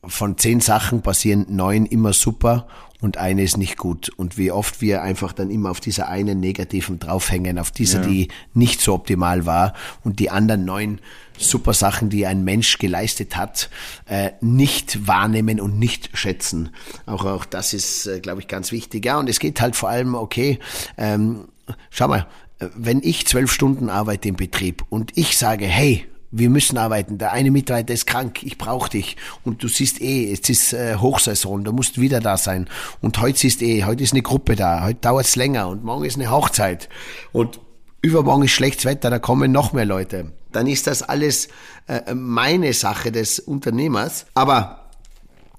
von zehn Sachen passieren neun immer super und eine ist nicht gut. Und wie oft wir einfach dann immer auf dieser einen negativen draufhängen, auf dieser, ja. die nicht so optimal war und die anderen neun super Sachen, die ein Mensch geleistet hat, äh, nicht wahrnehmen und nicht schätzen. Auch, auch das ist, äh, glaube ich, ganz wichtig. Ja, und es geht halt vor allem, okay, ähm, schau mal, äh, wenn ich zwölf Stunden arbeite im Betrieb und ich sage, hey, wir müssen arbeiten. Der eine Mitarbeiter ist krank, ich brauche dich. Und du siehst eh, es ist äh, Hochsaison, du musst wieder da sein. Und heute siehst eh, heute ist eine Gruppe da, heute dauert es länger und morgen ist eine Hochzeit. Und übermorgen ist schlechtes Wetter, da kommen noch mehr Leute. Dann ist das alles äh, meine Sache des Unternehmers. Aber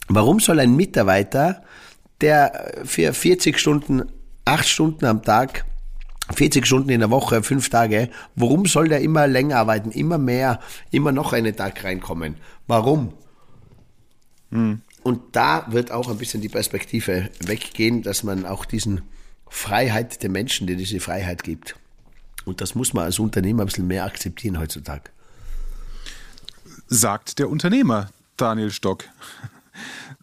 warum soll ein Mitarbeiter, der für 40 Stunden, 8 Stunden am Tag 40 Stunden in der Woche, fünf Tage. Warum soll der immer länger arbeiten, immer mehr, immer noch einen Tag reinkommen? Warum? Hm. Und da wird auch ein bisschen die Perspektive weggehen, dass man auch diesen Freiheit der Menschen, die diese Freiheit gibt. Und das muss man als Unternehmer ein bisschen mehr akzeptieren heutzutage. Sagt der Unternehmer Daniel Stock.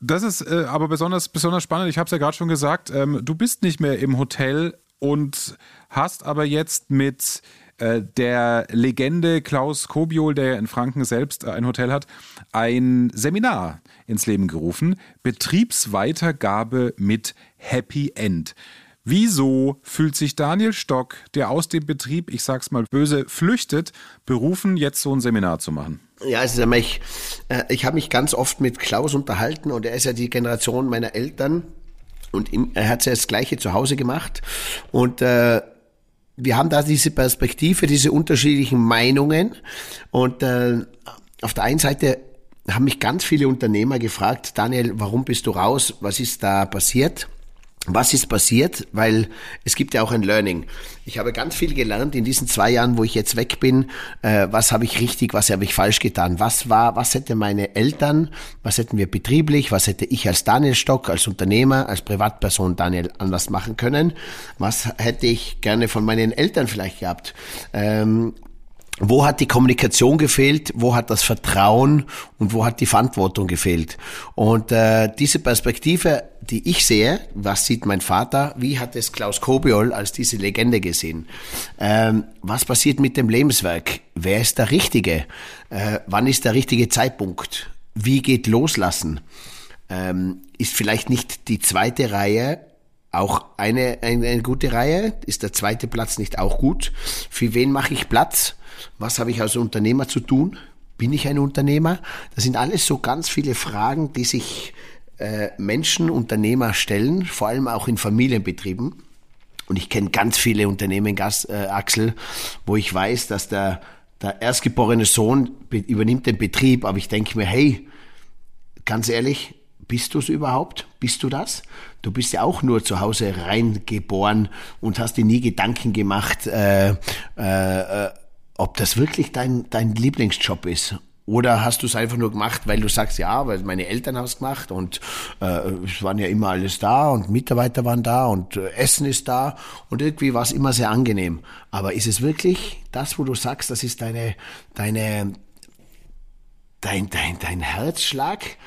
Das ist äh, aber besonders, besonders spannend. Ich habe es ja gerade schon gesagt, ähm, du bist nicht mehr im Hotel und hast aber jetzt mit äh, der Legende Klaus Kobiol, der in Franken selbst ein Hotel hat, ein Seminar ins Leben gerufen. Betriebsweitergabe mit Happy End. Wieso fühlt sich Daniel Stock, der aus dem Betrieb, ich sag's mal böse, flüchtet, berufen, jetzt so ein Seminar zu machen? Ja, es ist ja mich, äh, ich habe mich ganz oft mit Klaus unterhalten und er ist ja die Generation meiner Eltern und er hat ja das Gleiche zu Hause gemacht und äh, wir haben da diese Perspektive, diese unterschiedlichen Meinungen und äh, auf der einen Seite haben mich ganz viele Unternehmer gefragt, Daniel, warum bist du raus? Was ist da passiert? Was ist passiert? Weil es gibt ja auch ein Learning. Ich habe ganz viel gelernt in diesen zwei Jahren, wo ich jetzt weg bin. Äh, was habe ich richtig, was habe ich falsch getan? Was war, was hätte meine Eltern, was hätten wir betrieblich, was hätte ich als Daniel Stock, als Unternehmer, als Privatperson Daniel anders machen können? Was hätte ich gerne von meinen Eltern vielleicht gehabt? Ähm, wo hat die Kommunikation gefehlt, wo hat das Vertrauen und wo hat die Verantwortung gefehlt. Und äh, diese Perspektive, die ich sehe, was sieht mein Vater, wie hat es Klaus Kobiol als diese Legende gesehen? Ähm, was passiert mit dem Lebenswerk? Wer ist der Richtige? Äh, wann ist der richtige Zeitpunkt? Wie geht Loslassen? Ähm, ist vielleicht nicht die zweite Reihe auch eine, eine, eine gute Reihe? Ist der zweite Platz nicht auch gut? Für wen mache ich Platz? Was habe ich als Unternehmer zu tun? Bin ich ein Unternehmer? Das sind alles so ganz viele Fragen, die sich äh, Menschen, Unternehmer stellen, vor allem auch in Familienbetrieben. Und ich kenne ganz viele Unternehmen, Gas, äh, Axel, wo ich weiß, dass der, der erstgeborene Sohn übernimmt den Betrieb, aber ich denke mir, hey, ganz ehrlich, bist du es überhaupt? Bist du das? Du bist ja auch nur zu Hause reingeboren und hast dir nie Gedanken gemacht, äh, äh, äh ob das wirklich dein, dein Lieblingsjob ist. Oder hast du es einfach nur gemacht, weil du sagst, ja, weil meine Eltern haben es gemacht und äh, es waren ja immer alles da und Mitarbeiter waren da und äh, Essen ist da und irgendwie war es immer sehr angenehm. Aber ist es wirklich das, wo du sagst, das ist deine, deine, dein, dein, dein Herzschlag,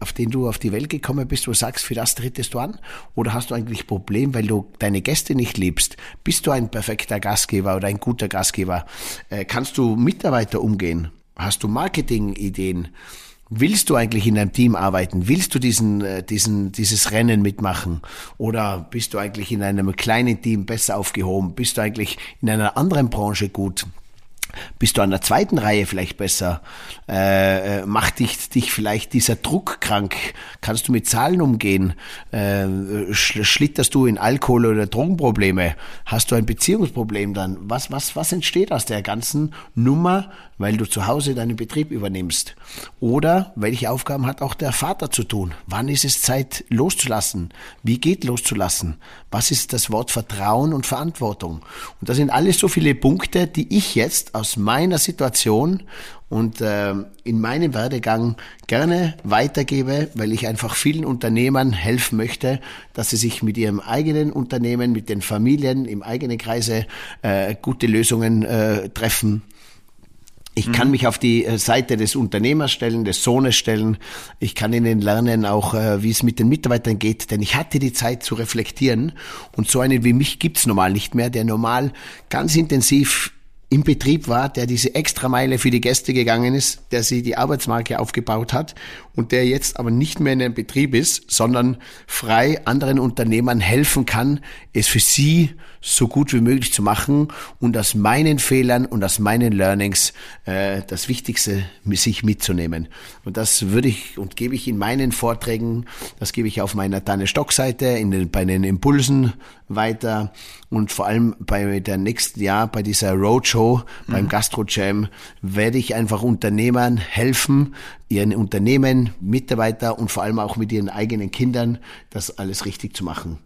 auf den du auf die Welt gekommen bist, wo du sagst, für das trittest du an? Oder hast du eigentlich Problem, weil du deine Gäste nicht liebst? Bist du ein perfekter Gastgeber oder ein guter Gastgeber? Äh, kannst du Mitarbeiter umgehen? Hast du Marketingideen? Willst du eigentlich in einem Team arbeiten? Willst du diesen, äh, diesen, dieses Rennen mitmachen? Oder bist du eigentlich in einem kleinen Team besser aufgehoben? Bist du eigentlich in einer anderen Branche gut? Bist du an der zweiten Reihe vielleicht besser? Äh, äh, macht dich, dich vielleicht dieser Druck krank? Kannst du mit Zahlen umgehen? Äh, schlitterst du in Alkohol- oder Drogenprobleme? Hast du ein Beziehungsproblem dann? Was, was, was entsteht aus der ganzen Nummer, weil du zu Hause deinen Betrieb übernimmst? Oder welche Aufgaben hat auch der Vater zu tun? Wann ist es Zeit loszulassen? Wie geht loszulassen? Was ist das Wort Vertrauen und Verantwortung? Und das sind alles so viele Punkte, die ich jetzt aus meiner Situation und äh, in meinem Werdegang gerne weitergebe, weil ich einfach vielen Unternehmern helfen möchte, dass sie sich mit ihrem eigenen Unternehmen, mit den Familien im eigenen Kreise äh, gute Lösungen äh, treffen. Ich kann mhm. mich auf die äh, Seite des Unternehmers stellen, des Sohnes stellen. Ich kann ihnen lernen, auch äh, wie es mit den Mitarbeitern geht, denn ich hatte die Zeit zu reflektieren. Und so einen wie mich gibt's normal nicht mehr, der normal ganz intensiv im Betrieb war, der diese Extrameile für die Gäste gegangen ist, der sie die Arbeitsmarke aufgebaut hat und der jetzt aber nicht mehr in einem Betrieb ist, sondern frei anderen Unternehmern helfen kann, es für sie so gut wie möglich zu machen und aus meinen Fehlern und aus meinen Learnings äh, das Wichtigste sich mitzunehmen. Und das würde ich und gebe ich in meinen Vorträgen, das gebe ich auf meiner Tanne Stock-Seite, in den, bei den Impulsen weiter und vor allem bei der nächsten Jahr bei dieser Roadshow, mhm. beim Gastro Jam, werde ich einfach Unternehmern helfen, ihren Unternehmen, Mitarbeiter und vor allem auch mit ihren eigenen Kindern das alles richtig zu machen.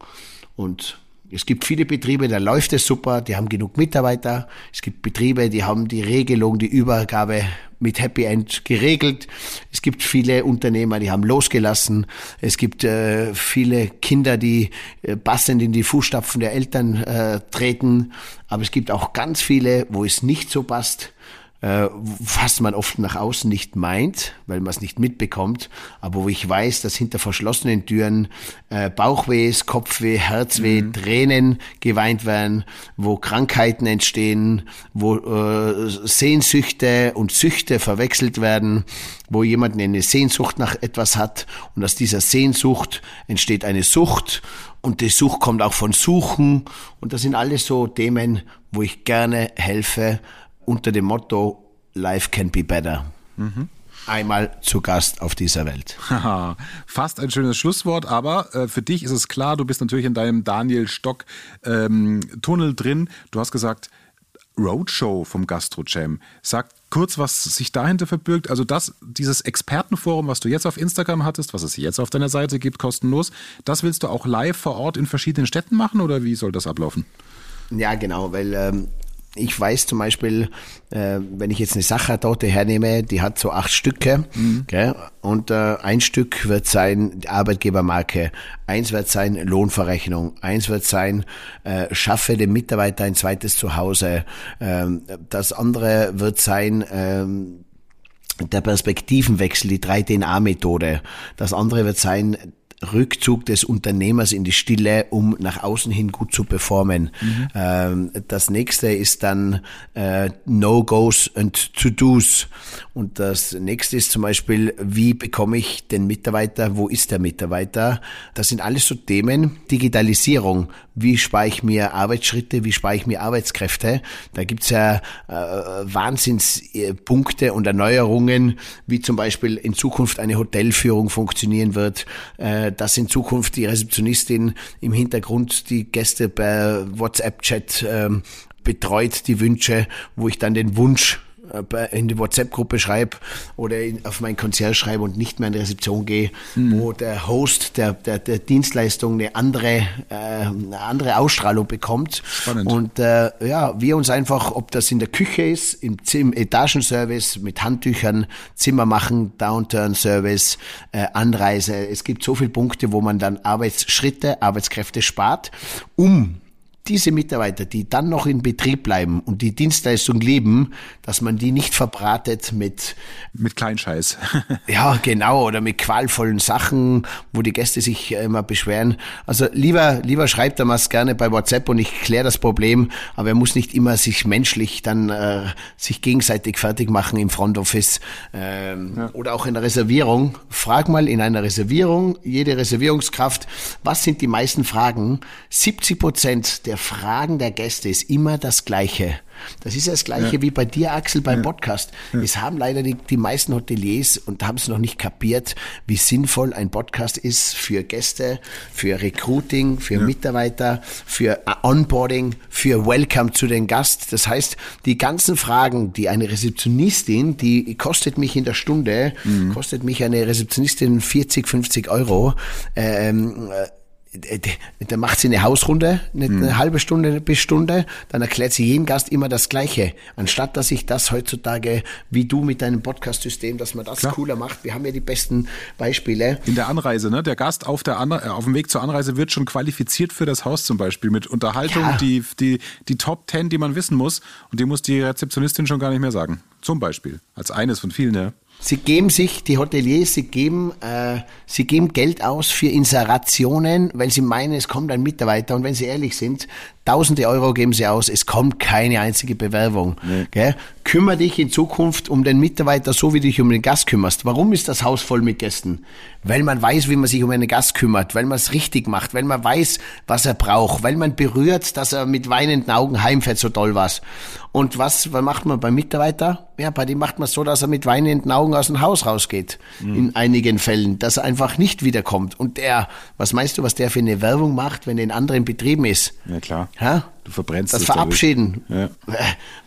Und es gibt viele Betriebe, da läuft es super, die haben genug Mitarbeiter. Es gibt Betriebe, die haben die Regelung, die Übergabe mit Happy End geregelt. Es gibt viele Unternehmer, die haben losgelassen. Es gibt äh, viele Kinder, die äh, passend in die Fußstapfen der Eltern äh, treten. Aber es gibt auch ganz viele, wo es nicht so passt. Äh, was man oft nach außen nicht meint, weil man es nicht mitbekommt, aber wo ich weiß, dass hinter verschlossenen Türen äh, Bauchweh, Kopfweh, Herzweh, mhm. Tränen geweint werden, wo Krankheiten entstehen, wo äh, Sehnsüchte und Süchte verwechselt werden, wo jemand eine Sehnsucht nach etwas hat und aus dieser Sehnsucht entsteht eine Sucht und die Sucht kommt auch von Suchen und das sind alles so Themen, wo ich gerne helfe unter dem Motto Life can be better. Mhm einmal zu Gast auf dieser Welt. Fast ein schönes Schlusswort, aber äh, für dich ist es klar, du bist natürlich in deinem Daniel Stock ähm, Tunnel drin. Du hast gesagt, Roadshow vom GastroCham. Sag kurz, was sich dahinter verbirgt. Also das, dieses Expertenforum, was du jetzt auf Instagram hattest, was es jetzt auf deiner Seite gibt, kostenlos, das willst du auch live vor Ort in verschiedenen Städten machen oder wie soll das ablaufen? Ja, genau, weil ähm, ich weiß zum Beispiel, äh, wenn ich jetzt eine Sachertorte hernehme, die hat so acht Stücke, mhm. okay, und äh, ein Stück wird sein Arbeitgebermarke, eins wird sein Lohnverrechnung, eins wird sein äh, schaffe dem Mitarbeiter ein zweites Zuhause, ähm, das andere wird sein ähm, der Perspektivenwechsel, die 3DNA-Methode. Das andere wird sein Rückzug des Unternehmers in die Stille, um nach außen hin gut zu performen. Mhm. Ähm, das nächste ist dann äh, No-Gos and To-Dos. Und das nächste ist zum Beispiel, wie bekomme ich den Mitarbeiter, wo ist der Mitarbeiter? Das sind alles so Themen. Digitalisierung, wie spare ich mir Arbeitsschritte, wie spare ich mir Arbeitskräfte? Da gibt's ja äh, Wahnsinnspunkte und Erneuerungen, wie zum Beispiel in Zukunft eine Hotelführung funktionieren wird. Äh, äh, dass in Zukunft die Rezeptionistin im Hintergrund die Gäste per WhatsApp-Chat ähm, betreut, die Wünsche, wo ich dann den Wunsch in die WhatsApp-Gruppe schreibe oder auf mein Konzert schreibe und nicht mehr in die Rezeption gehe, mhm. wo der Host der, der, der Dienstleistung eine andere, äh, eine andere Ausstrahlung bekommt. Spannend. Und äh, ja, wir uns einfach, ob das in der Küche ist, im, im Etagenservice mit Handtüchern, Zimmer machen, Downturn-Service, äh, Anreise. Es gibt so viele Punkte, wo man dann Arbeitsschritte, Arbeitskräfte spart, um diese Mitarbeiter, die dann noch in Betrieb bleiben und die Dienstleistung lieben, dass man die nicht verbratet mit mit Kleinscheiß. ja, genau, oder mit qualvollen Sachen, wo die Gäste sich immer beschweren. Also lieber lieber schreibt er was gerne bei WhatsApp und ich kläre das Problem, aber er muss nicht immer sich menschlich dann äh, sich gegenseitig fertig machen im Front Office ähm, ja. oder auch in der Reservierung. Frag mal in einer Reservierung, jede Reservierungskraft, was sind die meisten Fragen? 70 Prozent der der Fragen der Gäste ist immer das Gleiche. Das ist ja das Gleiche ja. wie bei dir, Axel, beim ja. Podcast. Ja. Es haben leider die, die meisten Hoteliers und haben es noch nicht kapiert, wie sinnvoll ein Podcast ist für Gäste, für Recruiting, für Mitarbeiter, für Onboarding, für Welcome zu den Gast. Das heißt, die ganzen Fragen, die eine Rezeptionistin, die kostet mich in der Stunde, mhm. kostet mich eine Rezeptionistin 40, 50 Euro, ähm, äh, da macht sie eine Hausrunde, eine, mhm. eine, halbe Stunde bis Stunde, dann erklärt sie jedem Gast immer das Gleiche. Anstatt dass ich das heutzutage, wie du mit deinem Podcast-System, dass man das Klar. cooler macht. Wir haben ja die besten Beispiele. In der Anreise, ne? Der Gast auf, der Anre auf dem Weg zur Anreise wird schon qualifiziert für das Haus zum Beispiel mit Unterhaltung, ja. die, die, die Top Ten, die man wissen muss. Und die muss die Rezeptionistin schon gar nicht mehr sagen. Zum Beispiel. Als eines von vielen, ja. Sie geben sich, die Hoteliers, sie geben, äh, sie geben Geld aus für Inserationen, weil sie meinen, es kommt ein Mitarbeiter. Und wenn sie ehrlich sind, tausende Euro geben sie aus, es kommt keine einzige Bewerbung. Nee. Gell? Kümmer dich in Zukunft um den Mitarbeiter so, wie du dich um den Gast kümmerst. Warum ist das Haus voll mit Gästen? Weil man weiß, wie man sich um einen Gast kümmert, weil man es richtig macht, weil man weiß, was er braucht, weil man berührt, dass er mit weinenden Augen heimfährt, so toll was. Und was, was macht man beim Mitarbeiter? Ja, bei dem macht man so, dass er mit weinenden Augen aus dem Haus rausgeht. Mhm. In einigen Fällen, dass er einfach nicht wiederkommt. Und der, was meinst du, was der für eine Werbung macht, wenn er in anderen Betrieben ist? Ja, klar. Ja? Du verbrennst das Verabschieden. Ja.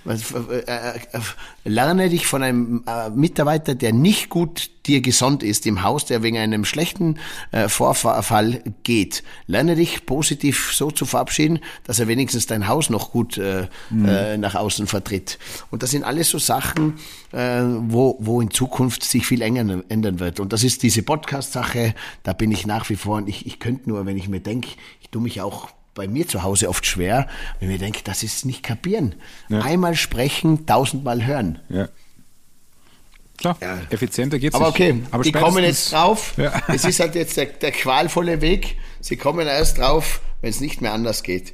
Äh, lerne dich von einem äh, Mitarbeiter, der nicht gut dir gesund ist im Haus, der wegen einem schlechten äh, Vorfall geht. Lerne dich positiv so zu verabschieden, dass er wenigstens dein Haus noch gut mhm. nach außen vertritt. Und das sind alles so Sachen, wo, wo in Zukunft sich viel ändern, ändern wird. Und das ist diese Podcast-Sache, da bin ich nach wie vor, und ich, ich könnte nur, wenn ich mir denke, ich tue mich auch bei mir zu Hause oft schwer, wenn ich denke, das ist nicht kapieren. Ja. Einmal sprechen, tausendmal hören. Ja. Klar, ja. effizienter geht's Aber okay, nicht. Aber die kommen jetzt drauf. Ja. Es ist halt jetzt der, der qualvolle Weg. Sie kommen erst drauf, wenn es nicht mehr anders geht.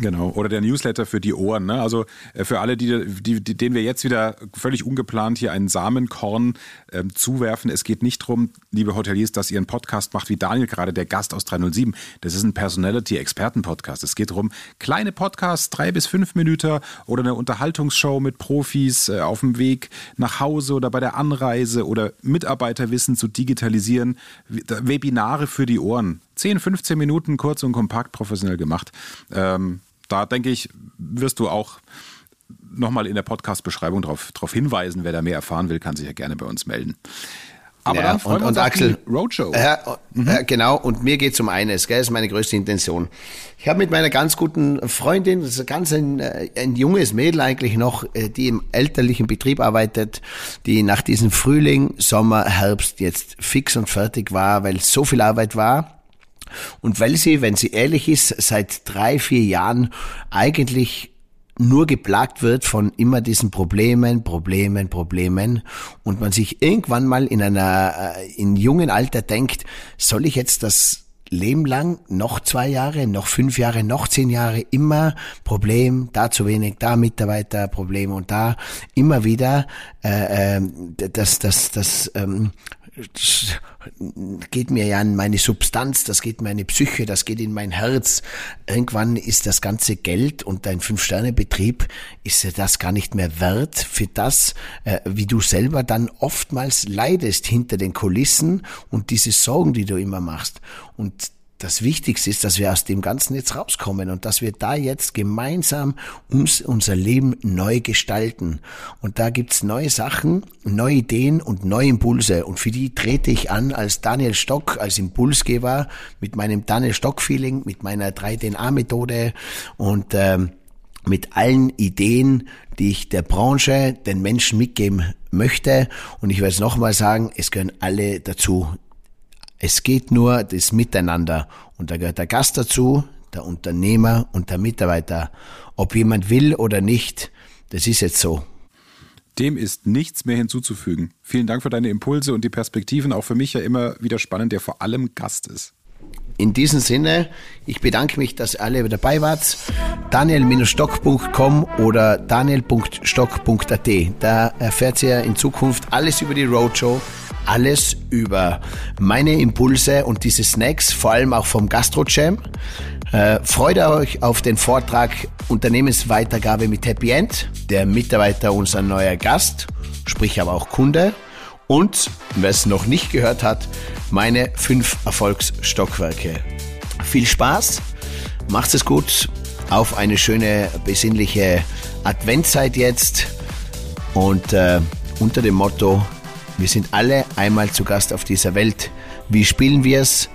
Genau, oder der Newsletter für die Ohren. Ne? Also äh, für alle, die, die, die, denen wir jetzt wieder völlig ungeplant hier einen Samenkorn äh, zuwerfen. Es geht nicht darum, liebe Hoteliers, dass ihr einen Podcast macht wie Daniel gerade, der Gast aus 307. Das ist ein Personality-Experten-Podcast. Es geht darum, kleine Podcasts, drei bis fünf Minuten oder eine Unterhaltungsshow mit Profis äh, auf dem Weg nach Hause oder bei der Anreise oder Mitarbeiterwissen zu digitalisieren. Webinare für die Ohren. 10, 15 Minuten kurz und kompakt professionell gemacht. Ähm, da denke ich, wirst du auch nochmal in der Podcast-Beschreibung darauf hinweisen. Wer da mehr erfahren will, kann sich ja gerne bei uns melden. Aber ja, dann freuen und, wir uns und Axel, Roadshow. Äh, mhm. äh, genau, und mir geht es um eines, gell, das ist meine größte Intention. Ich habe mit meiner ganz guten Freundin, das ist ganz ein, äh, ein junges Mädel eigentlich noch, äh, die im elterlichen Betrieb arbeitet, die nach diesem Frühling, Sommer, Herbst jetzt fix und fertig war, weil so viel Arbeit war und weil sie, wenn sie ehrlich ist, seit drei, vier Jahren eigentlich nur geplagt wird von immer diesen Problemen, Problemen, Problemen. Und man sich irgendwann mal in einer, äh, in jungen Alter denkt, soll ich jetzt das Leben lang, noch zwei Jahre, noch fünf Jahre, noch zehn Jahre, immer Problem, da zu wenig, da Mitarbeiter, Probleme und da immer wieder äh, äh, das, das, das ähm, geht mir ja an meine Substanz, das geht meine Psyche, das geht in mein Herz. Irgendwann ist das ganze Geld und dein Fünf-Sterne-Betrieb ist ja das gar nicht mehr wert für das, äh, wie du selber dann oftmals leidest hinter den Kulissen und diese Sorgen, die du immer machst. Und das Wichtigste ist, dass wir aus dem Ganzen jetzt rauskommen und dass wir da jetzt gemeinsam uns unser Leben neu gestalten. Und da gibt's neue Sachen, neue Ideen und neue Impulse. Und für die trete ich an als Daniel Stock, als Impulsgeber, mit meinem Daniel Stock-Feeling, mit meiner 3DNA-Methode und ähm, mit allen Ideen, die ich der Branche, den Menschen mitgeben möchte. Und ich werde es nochmal sagen, es gehören alle dazu. Es geht nur das Miteinander und da gehört der Gast dazu, der Unternehmer und der Mitarbeiter. Ob jemand will oder nicht, das ist jetzt so. Dem ist nichts mehr hinzuzufügen. Vielen Dank für deine Impulse und die Perspektiven. Auch für mich ja immer wieder spannend, der vor allem Gast ist. In diesem Sinne, ich bedanke mich, dass ihr alle dabei wart. Daniel-stock.com oder daniel.stock.at. Da erfährt ihr in Zukunft alles über die Roadshow alles über meine Impulse und diese Snacks, vor allem auch vom Gastro-Jam. Äh, freut euch auf den Vortrag Unternehmensweitergabe mit Happy End. Der Mitarbeiter unser neuer Gast, sprich aber auch Kunde. Und, wer es noch nicht gehört hat, meine fünf Erfolgsstockwerke. Viel Spaß, macht es gut, auf eine schöne, besinnliche Adventzeit jetzt und äh, unter dem Motto wir sind alle einmal zu Gast auf dieser Welt. Wie spielen wir es?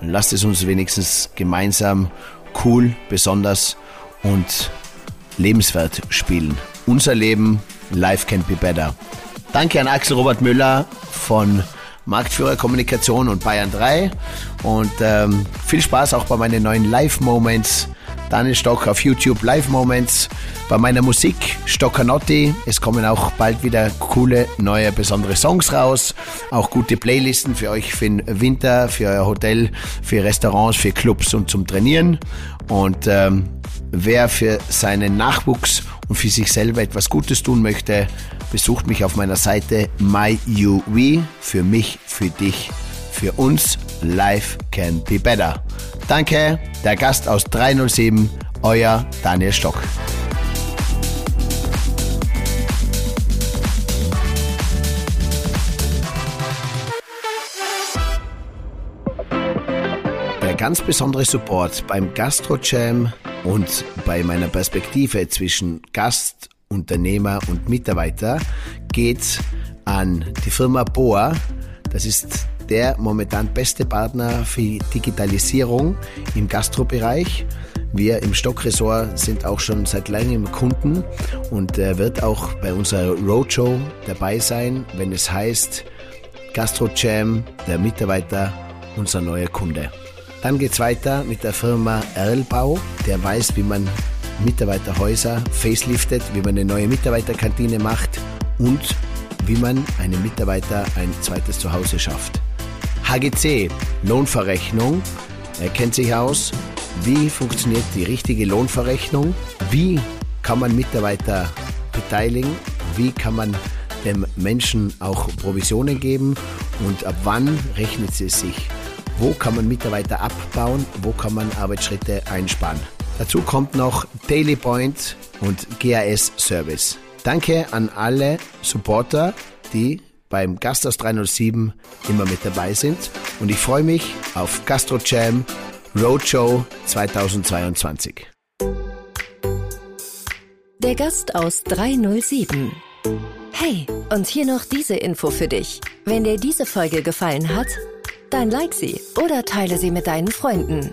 Lasst es uns wenigstens gemeinsam cool, besonders und lebenswert spielen. Unser Leben, life can be better. Danke an Axel Robert Müller von Marktführer Kommunikation und Bayern 3 und ähm, viel Spaß auch bei meinen neuen Live-Moments Daniel Stock auf YouTube Live Moments. Bei meiner Musik Stockanotti. Es kommen auch bald wieder coole, neue, besondere Songs raus. Auch gute Playlisten für euch für den Winter, für euer Hotel, für Restaurants, für Clubs und zum Trainieren. Und ähm, wer für seinen Nachwuchs und für sich selber etwas Gutes tun möchte, besucht mich auf meiner Seite MyUV. Für mich, für dich, für uns. Life can be better. Danke, der Gast aus 307, euer Daniel Stock. Der ganz besondere Support beim Gastro Jam und bei meiner Perspektive zwischen Gast, Unternehmer und Mitarbeiter geht an die Firma Boa. Das ist der momentan beste Partner für Digitalisierung im Gastrobereich. Wir im Stockresort sind auch schon seit langem Kunden und er wird auch bei unserer Roadshow dabei sein, wenn es heißt Gastro Jam, der Mitarbeiter, unser neuer Kunde. Dann geht's weiter mit der Firma Erlbau, der weiß, wie man Mitarbeiterhäuser faceliftet, wie man eine neue Mitarbeiterkantine macht und wie man einem Mitarbeiter ein zweites Zuhause schafft. HGC, Lohnverrechnung, er kennt sich aus. Wie funktioniert die richtige Lohnverrechnung? Wie kann man Mitarbeiter beteiligen? Wie kann man dem Menschen auch Provisionen geben? Und ab wann rechnet sie sich? Wo kann man Mitarbeiter abbauen? Wo kann man Arbeitsschritte einsparen? Dazu kommt noch Daily Point und GAS Service. Danke an alle Supporter, die beim Gasthaus 307 immer mit dabei sind. Und ich freue mich auf Gastro Jam Roadshow 2022. Der Gast aus 307. Hey, und hier noch diese Info für dich. Wenn dir diese Folge gefallen hat, dann like sie oder teile sie mit deinen Freunden.